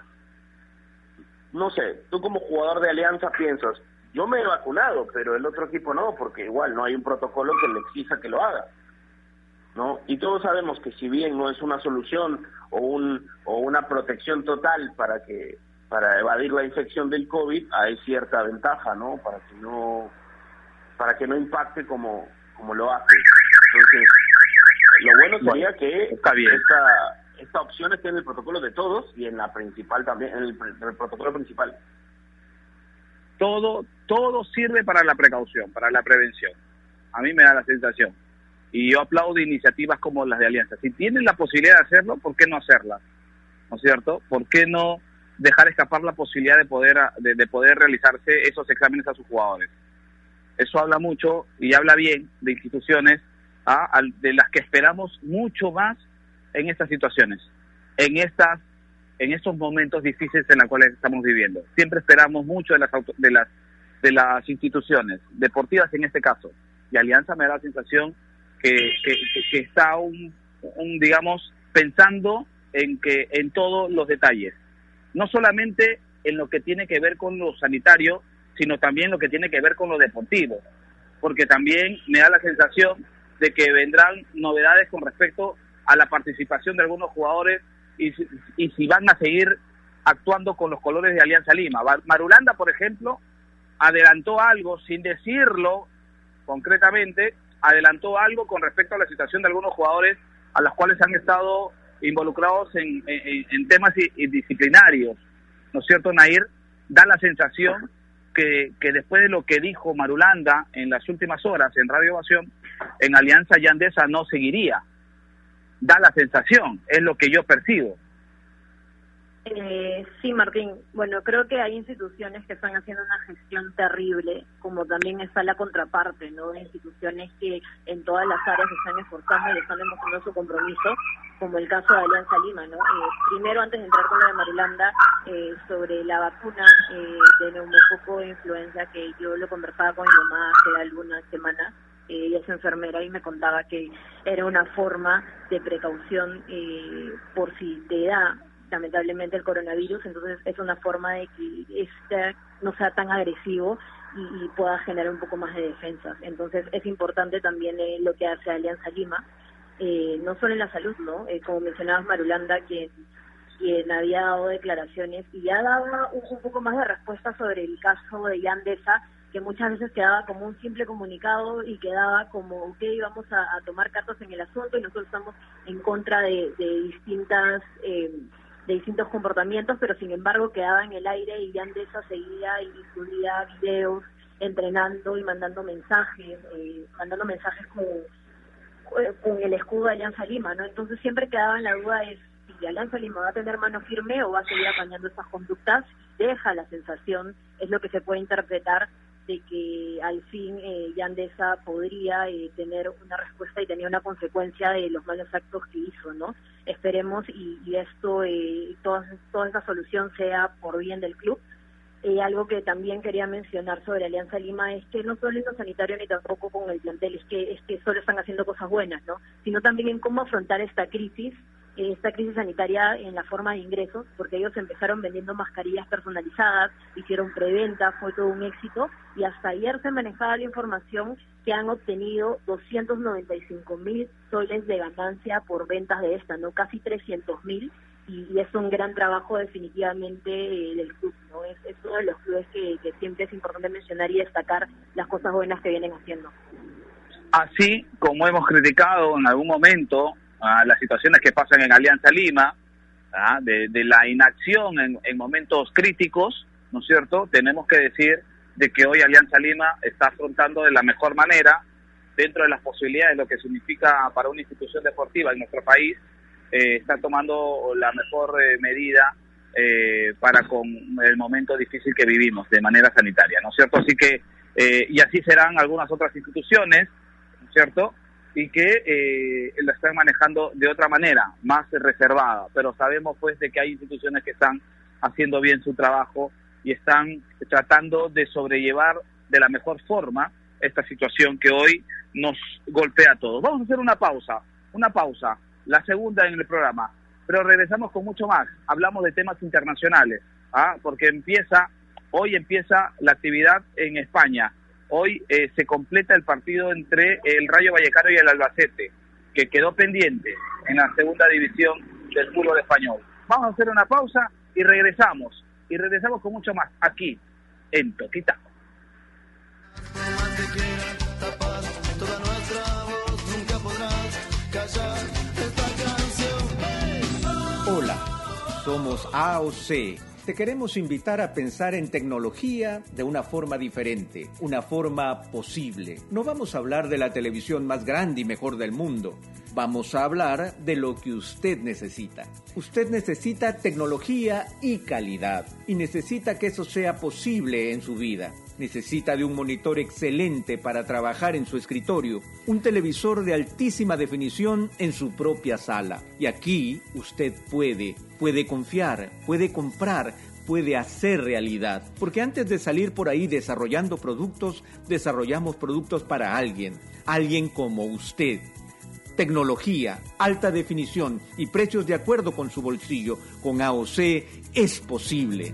no sé, tú como jugador de Alianza piensas, yo me he vacunado, pero el otro equipo no, porque igual no hay un protocolo que le exija que lo haga. ¿No? Y todos sabemos que si bien no es una solución o un o una protección total para que para evadir la infección del COVID, hay cierta ventaja, ¿no? Para que no para que no impacte como como lo hace. Entonces, lo bueno sería que está bien. esta esta opción esté en el protocolo de todos y en la principal también, en el, pr- en el protocolo principal. todo, todo sirve para la precaución, para la prevención. A mí me da la sensación. Y yo aplaudo iniciativas como las de Alianza. Si tienen la posibilidad de hacerlo, ¿por qué no hacerlas? ¿No es cierto? ¿Por qué no dejar escapar la posibilidad de poder, de, de poder realizarse esos exámenes a sus jugadores? Eso habla mucho y habla bien de instituciones ¿ah? de las que esperamos mucho más en estas situaciones, en estas en estos momentos difíciles en los cuales estamos viviendo. Siempre esperamos mucho de las auto- de las de las instituciones deportivas en este caso. Y Alianza me da la sensación que, que, está un, digamos pensando en que en todos los detalles, no solamente en lo que tiene que ver con lo sanitario, sino también lo que tiene que ver con lo deportivo, porque también me da la sensación de que vendrán novedades con respecto a la participación de algunos jugadores y, si- van a seguir actuando con los colores de Alianza Lima. Marulanda, por ejemplo, adelantó algo sin decirlo concretamente, adelantó algo con respecto a la situación de algunos jugadores a los cuales han estado involucrados en, en- en temas disciplinarios. ¿No es cierto, Nair? Da la sensación que, que después de lo que dijo Marulanda en las últimas horas en Radio Ovación, en Alianza Yandesa no seguiría. Da la sensación, es lo que yo percibo. Eh, sí, Martín. Bueno, creo que hay instituciones que están haciendo una gestión terrible, como también está la contraparte, ¿no? Instituciones que en todas las áreas están esforzando y están demostrando su compromiso, como el caso de Alianza Lima, ¿no? Eh, primero, antes de entrar con lo de Marulanda, eh, sobre la vacuna eh, de neumococo influenza, que yo lo conversaba con mi mamá hace algunas semanas, ella es enfermera y me contaba que era una forma de precaución eh, por si te da lamentablemente el coronavirus, entonces es una forma de que este no sea tan agresivo y, pueda generar un poco más de defensas. Entonces es importante también eh, lo que hace Alianza Lima, eh, no solo en la salud, ¿no? Eh, como mencionabas Marulanda, quien, quien había dado declaraciones y ya daba un, un poco más de respuesta sobre el caso de Yandesa, que muchas veces quedaba como un simple comunicado y quedaba como, ok, vamos a, tomar cartas en el asunto y nosotros estamos en contra de, distintas... Eh, de distintos comportamientos, pero sin embargo quedaba en el aire y Yandesa seguía y subía videos entrenando y mandando mensajes, eh, mandando mensajes con, con el escudo de Alianza Lima, ¿no? Entonces siempre quedaba en la duda de si Alianza Lima va a tener mano firme o va a seguir apañando esas conductas, deja la sensación, es lo que se puede interpretar de que al fin eh, Yandesa podría eh, tener una respuesta y tenía una consecuencia de los malos actos que hizo, ¿no? Esperemos y, esto, eh, toda, toda esta solución sea por bien del club. Eh, algo que también quería mencionar sobre Alianza Lima es que no solo en lo sanitario ni tampoco con el plantel es que, es que solo están haciendo cosas buenas, ¿no? Sino también en cómo afrontar esta crisis esta crisis sanitaria en la forma de ingresos, porque ellos empezaron vendiendo mascarillas personalizadas, hicieron preventa, fue todo un éxito, y hasta ayer se manejaba la información que han obtenido 295 mil soles de ganancia por ventas de esta, no casi 300 mil, y, es un gran trabajo definitivamente eh, del club, ¿no? Es, uno de los clubes que siempre es importante mencionar y destacar las cosas buenas que vienen haciendo. Así como hemos criticado en algún momento a las situaciones que pasan en Alianza Lima, ¿ah? de, la inacción en, momentos críticos, ¿no es cierto? Tenemos que decir de que hoy Alianza Lima está afrontando de la mejor manera, dentro de las posibilidades, lo que significa para una institución deportiva en nuestro país, eh, está tomando la mejor eh, medida eh, para con el momento difícil que vivimos de manera sanitaria, ¿no es cierto? Así que, y así serán algunas otras instituciones, ¿no es cierto? Y que eh, la están manejando de otra manera, más reservada. Pero sabemos pues de que hay instituciones que están haciendo bien su trabajo y están tratando de sobrellevar de la mejor forma esta situación que hoy nos golpea a todos. Vamos a hacer una pausa, una pausa, la segunda en el programa, pero regresamos con mucho más. Hablamos de temas internacionales, ¿ah? porque empieza, hoy empieza la actividad en España hoy eh, se completa el partido entre el Rayo Vallecano y el Albacete, que quedó pendiente en la segunda división del fútbol español. Vamos a hacer una pausa y regresamos. Y regresamos con mucho más aquí en Toquita. Hola, somos AOC te queremos invitar a pensar en tecnología de una forma diferente, una forma posible. No vamos a hablar de la televisión más grande y mejor del mundo. Vamos a hablar de lo que usted necesita. Usted necesita tecnología y calidad y necesita que eso sea posible en su vida. Necesita de un monitor excelente para trabajar en su escritorio, un televisor de altísima definición en su propia sala. Y aquí usted puede, puede confiar, puede comprar, puede hacer realidad. Porque antes de salir por ahí desarrollando productos, desarrollamos productos para alguien, alguien como usted. Tecnología, alta definición y precios de acuerdo con su bolsillo. Con AOC es posible.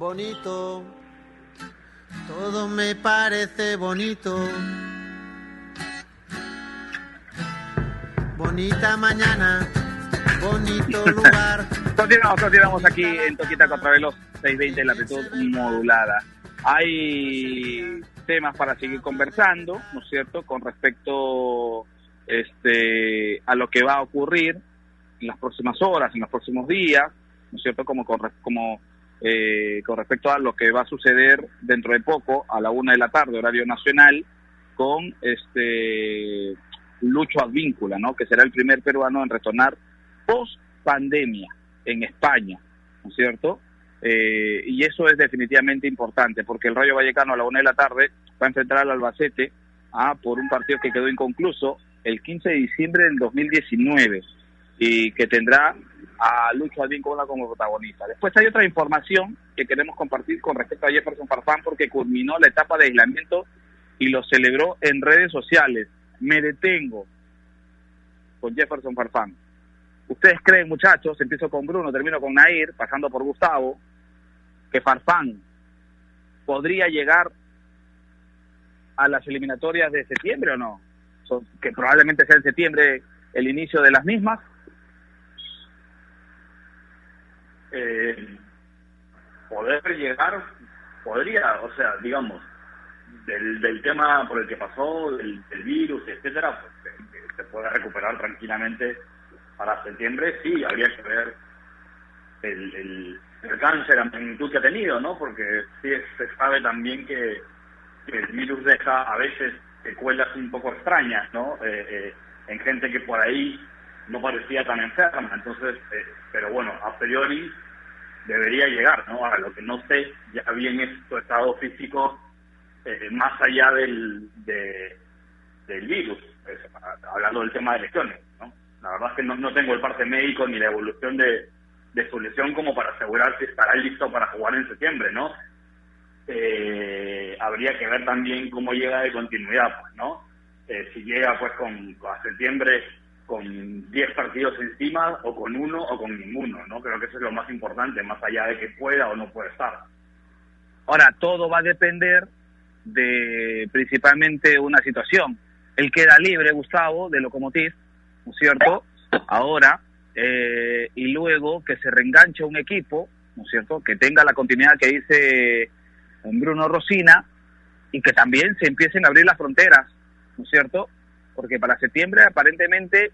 Bonito, todo me parece bonito. Bonita mañana, bonito <laughs> lugar. continuamos, continuamos aquí en Toquita contra Veloz 620 la actitud modulada. Hay temas para seguir conversando, ¿no es cierto?, con respecto este, a lo que va a ocurrir en las próximas horas, en los próximos días, ¿no es cierto?, como, como eh, con respecto a lo que va a suceder dentro de poco, a la una de la tarde, horario nacional, con este Lucho Advíncula, ¿no?, que será el primer peruano en retornar post pandemia en España, ¿no es cierto? Eh, y eso es definitivamente importante, porque el Rayo Vallecano a la una de la tarde va a enfrentar al Albacete ah, por un partido que quedó inconcluso el 15 de diciembre del 2019 y que tendrá a Lucho Advíncula como protagonista. Después hay otra información que queremos compartir con respecto a Jefferson Farfán porque culminó la etapa de aislamiento y lo celebró en redes sociales. Me detengo con Jefferson Farfán. ¿Ustedes creen, muchachos, empiezo con Bruno, termino con Nair, pasando por Gustavo, que Farfán podría llegar a las eliminatorias de septiembre o no? que probablemente sea en septiembre el inicio de las mismas. Eh, poder llegar, podría, o sea, digamos, del, del tema por el que pasó, del, virus, etcétera, pues se puede recuperar tranquilamente para septiembre, sí, habría que ver el, el, el cáncer, la magnitud que ha tenido, ¿no? Porque sí se sabe también que, el virus deja a veces secuelas un poco extrañas, ¿no? Eh, eh, en gente que por ahí no parecía tan enferma. Entonces, eh, pero bueno, a priori debería llegar, ¿no? Ahora, lo que no sé ya bien es su estado físico más allá del, del virus, hablando del tema de lesiones, ¿no? La verdad es que no, no tengo el parte médico ni la evolución de, de su lesión como para asegurar si estará listo para jugar en septiembre, ¿no? Eh, habría que ver también cómo llega de continuidad, pues, ¿no? Eh, si llega pues con, a septiembre con 10 partidos encima o con uno o con ninguno, ¿no? Creo que eso es lo más importante, más allá de que pueda o no pueda estar. Ahora, todo va a depender de principalmente una situación. Él queda libre, Gustavo, de Locomotiv, ¿no es cierto? Ahora, eh, y luego que se reenganche un equipo, ¿no es cierto? Que tenga la continuidad que dice Bruno Rosina y que también se empiecen a abrir las fronteras, ¿no es cierto? Porque para septiembre aparentemente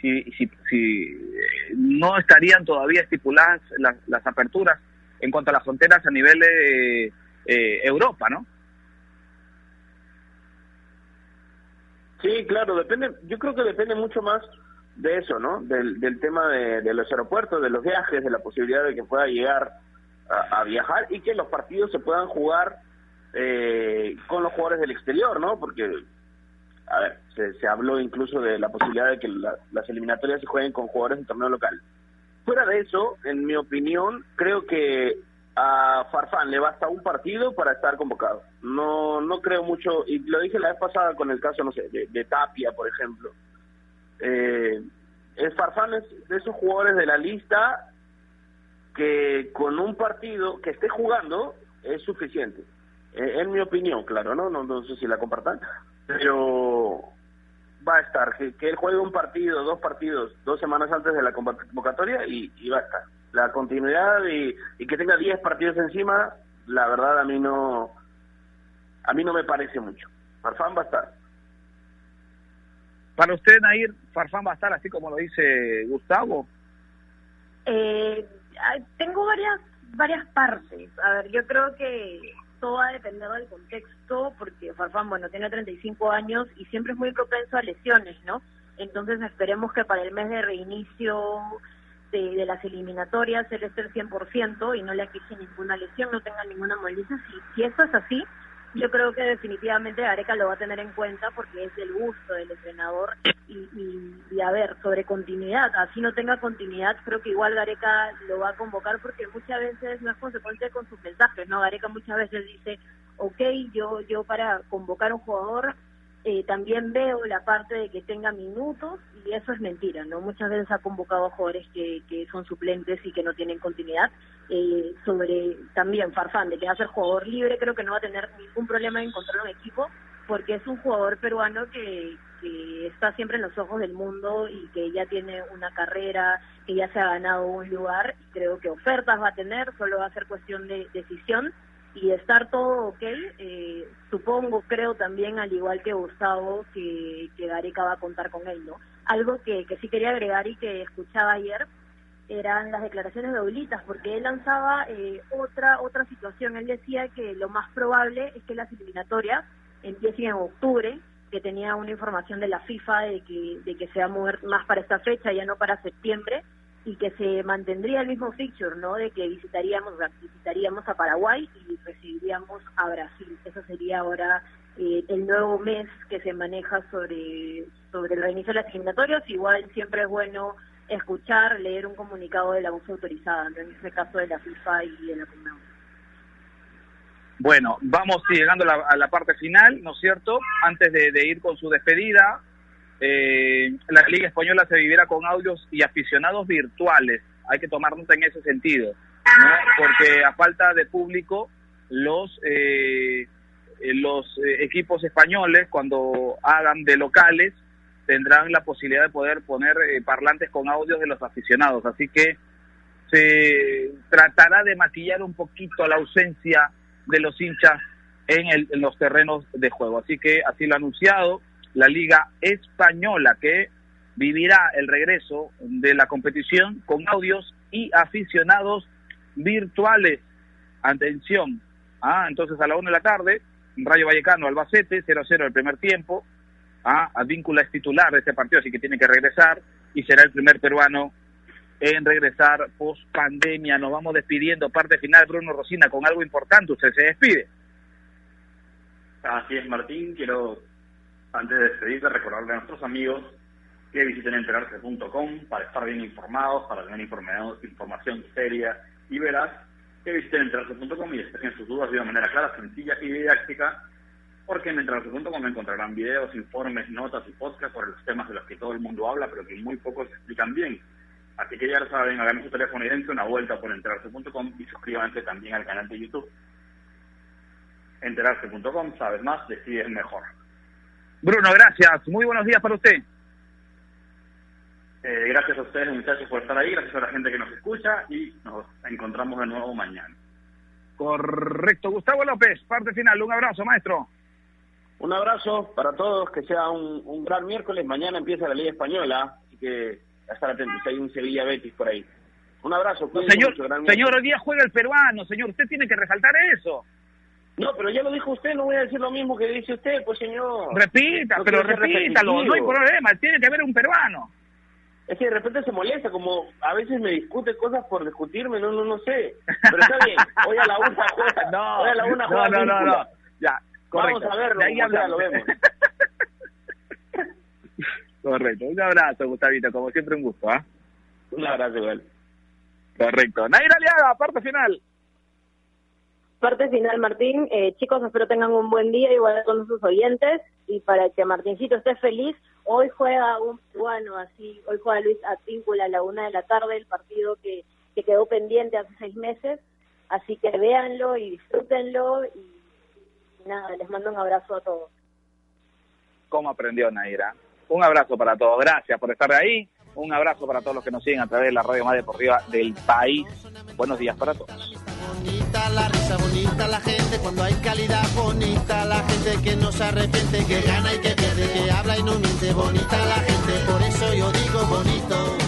si, si, si no estarían todavía estipuladas las, las, aperturas en cuanto a las fronteras a nivel de eh, Europa, ¿no? Sí, claro, depende, yo creo que depende mucho más de eso, ¿no? Del, del tema de, de, los aeropuertos, de los viajes, de la posibilidad de que pueda llegar a, viajar y que los partidos se puedan jugar eh, con los jugadores del exterior, ¿no? Porque, a ver, se, se habló incluso de la posibilidad de que las eliminatorias se jueguen con jugadores del torneo local. Fuera de eso, en mi opinión, creo que a Farfán le basta un partido para estar convocado. No no creo mucho, y lo dije la vez pasada con el caso, no sé, de Tapia, por ejemplo eh, es Farfán es de esos jugadores de la lista que con un partido que esté jugando es suficiente. Eh, en mi opinión, claro, ¿no? ¿no? No sé si la compartan, pero va a estar. Que, él juegue un partido, dos partidos, dos semanas antes de la convocatoria y, va a estar. La continuidad y, y que tenga 10 partidos encima, la verdad a mí no a mí no me parece mucho. Farfán va a estar. Para usted, Nair, Farfán va a estar así como lo dice Gustavo. Eh, tengo varias varias partes. A ver, yo creo que todo va a depender del contexto, porque Farfán, bueno, tiene 35 años y siempre es muy propenso a lesiones, ¿no? Entonces esperemos que para el mes de reinicio de, las eliminatorias él esté el 100% y no le aqueje ninguna lesión, no tenga ninguna molestia. Si, si eso es así, yo creo que definitivamente Gareca lo va a tener en cuenta porque es el gusto del entrenador y, y, a ver, sobre continuidad, así no tenga continuidad, creo que igual Gareca lo va a convocar porque muchas veces no es consecuente con sus mensajes, ¿no? Gareca muchas veces dice, ok, yo, yo para convocar un jugador eh, también veo la parte de que tenga minutos y eso es mentira, ¿no? Muchas veces ha convocado a jugadores que, que son suplentes y que no tienen continuidad. Eh, sobre también Farfán, de que va a ser jugador libre, creo que no va a tener ningún problema en encontrar un equipo porque es un jugador peruano que, que está siempre en los ojos del mundo y que ya tiene una carrera, que ya se ha ganado un lugar. Creo que ofertas va a tener, solo va a ser cuestión de decisión y estar todo ok. Eh, supongo, creo también, al igual que Gustavo, que, que Gareca va a contar con él, ¿no? Algo que, que sí quería agregar y que escuchaba ayer eran las declaraciones de Oblitas, porque él lanzaba eh, otra otra situación. Él decía que lo más probable es que las eliminatorias empiecen en octubre, que tenía una información de la FIFA de que, de que se va a mover más para esta fecha, ya no para septiembre, y que se mantendría el mismo fixture, ¿no? De que visitaríamos, visitaríamos a Paraguay y recibiríamos a Brasil. Eso sería ahora eh, el nuevo mes que se maneja sobre, sobre el reinicio de las eliminatorias. Igual siempre es bueno escuchar, leer un comunicado de la voz autorizada, en este caso de la FIFA y de la CONMEBOL. Bueno, vamos llegando a la, a la, parte final, ¿no es cierto? Antes de ir con su despedida, eh, la Liga Española se vivirá con audios y aficionados virtuales. Hay que tomar nota en ese sentido. Porque a falta de público, los eh, los eh, equipos españoles, cuando hagan de locales, tendrán la posibilidad de poder poner eh, parlantes con audios de los aficionados. Así que se tratará de maquillar un poquito la ausencia de los hinchas en, el, en los terrenos de juego. Así que así lo ha anunciado la Liga Española, que vivirá el regreso de la competición con audios y aficionados virtuales. Atención, ah, entonces a la una de la tarde, Rayo Vallecano, Albacete, 0-0 el primer tiempo. Ah, Advíncula es titular de este partido, así que tiene que regresar y será el primer peruano en regresar post pandemia. Nos vamos despidiendo. Parte final, Bruno Rosina, con algo importante. Usted se despide. Así es, Martín. Quiero, antes de despedirte, recordarle a nuestros amigos que visiten enterarse.com para estar bien informados, para tener información seria y veraz. Que visiten enterarse.com y despejen sus dudas de una manera clara, sencilla y didáctica. Porque en enterarse.com encontrarán videos, informes, notas y podcasts sobre los temas de los que todo el mundo habla, pero que muy pocos explican bien. Así que ya lo saben, hagan su teléfono y dense una vuelta por enterarse.com y suscríbanse también al canal de YouTube. Enterarse.com, sabes más, decides mejor. Bruno, gracias. Muy buenos días para usted. Eh, gracias a ustedes, muchachos, por estar ahí. Gracias a la gente que nos escucha y nos encontramos de nuevo mañana. Correcto. Gustavo López, parte final. Un abrazo, maestro. Un abrazo para todos, que sea un, un gran miércoles. Mañana empieza la Liga Española, así que a estar atentos, hay un Sevilla Betis por ahí. Un abrazo. No, señor, mucho, señor, hoy día juega el peruano, señor, usted tiene que resaltar eso. No, pero ya lo dijo usted, no voy a decir lo mismo que dice usted, pues señor. Repita, No pero repítalo, no hay problema, tiene que haber un peruano. Es que de repente se molesta, como a veces me discute cosas por discutirme, no, no, no sé. Pero está bien, hoy a la una <laughs> juega, No, hoy a la una no, juega no, no, Víncula. no. Ya, correcto. Vamos a verlo, De ahí sea, lo vemos. <laughs> Correcto, un abrazo, Gustavito, como siempre un gusto, ¿ah? Un abrazo igual. Correcto. Naira Aliaga, parte final. Parte final, Martín. Eh, chicos, espero tengan un buen día, igual con sus oyentes. Y para que Martincito esté feliz, hoy juega un peruano, así, hoy juega Luis Advíncula a la una de la tarde, el partido que, que quedó pendiente hace seis meses. Así que véanlo y disfrútenlo. Y nada, les mando un abrazo a todos. ¿Cómo aprendió Naira? Un abrazo para todos, gracias por estar ahí. Un abrazo para todos los que nos siguen a través de la radio más deportiva del país. Buenos días para todos. La risa, bonita la gente, cuando hay calidad, bonita la gente que no se arrepiente, que gana y que pierde, que habla y no miente, bonita la gente, por eso yo digo bonito.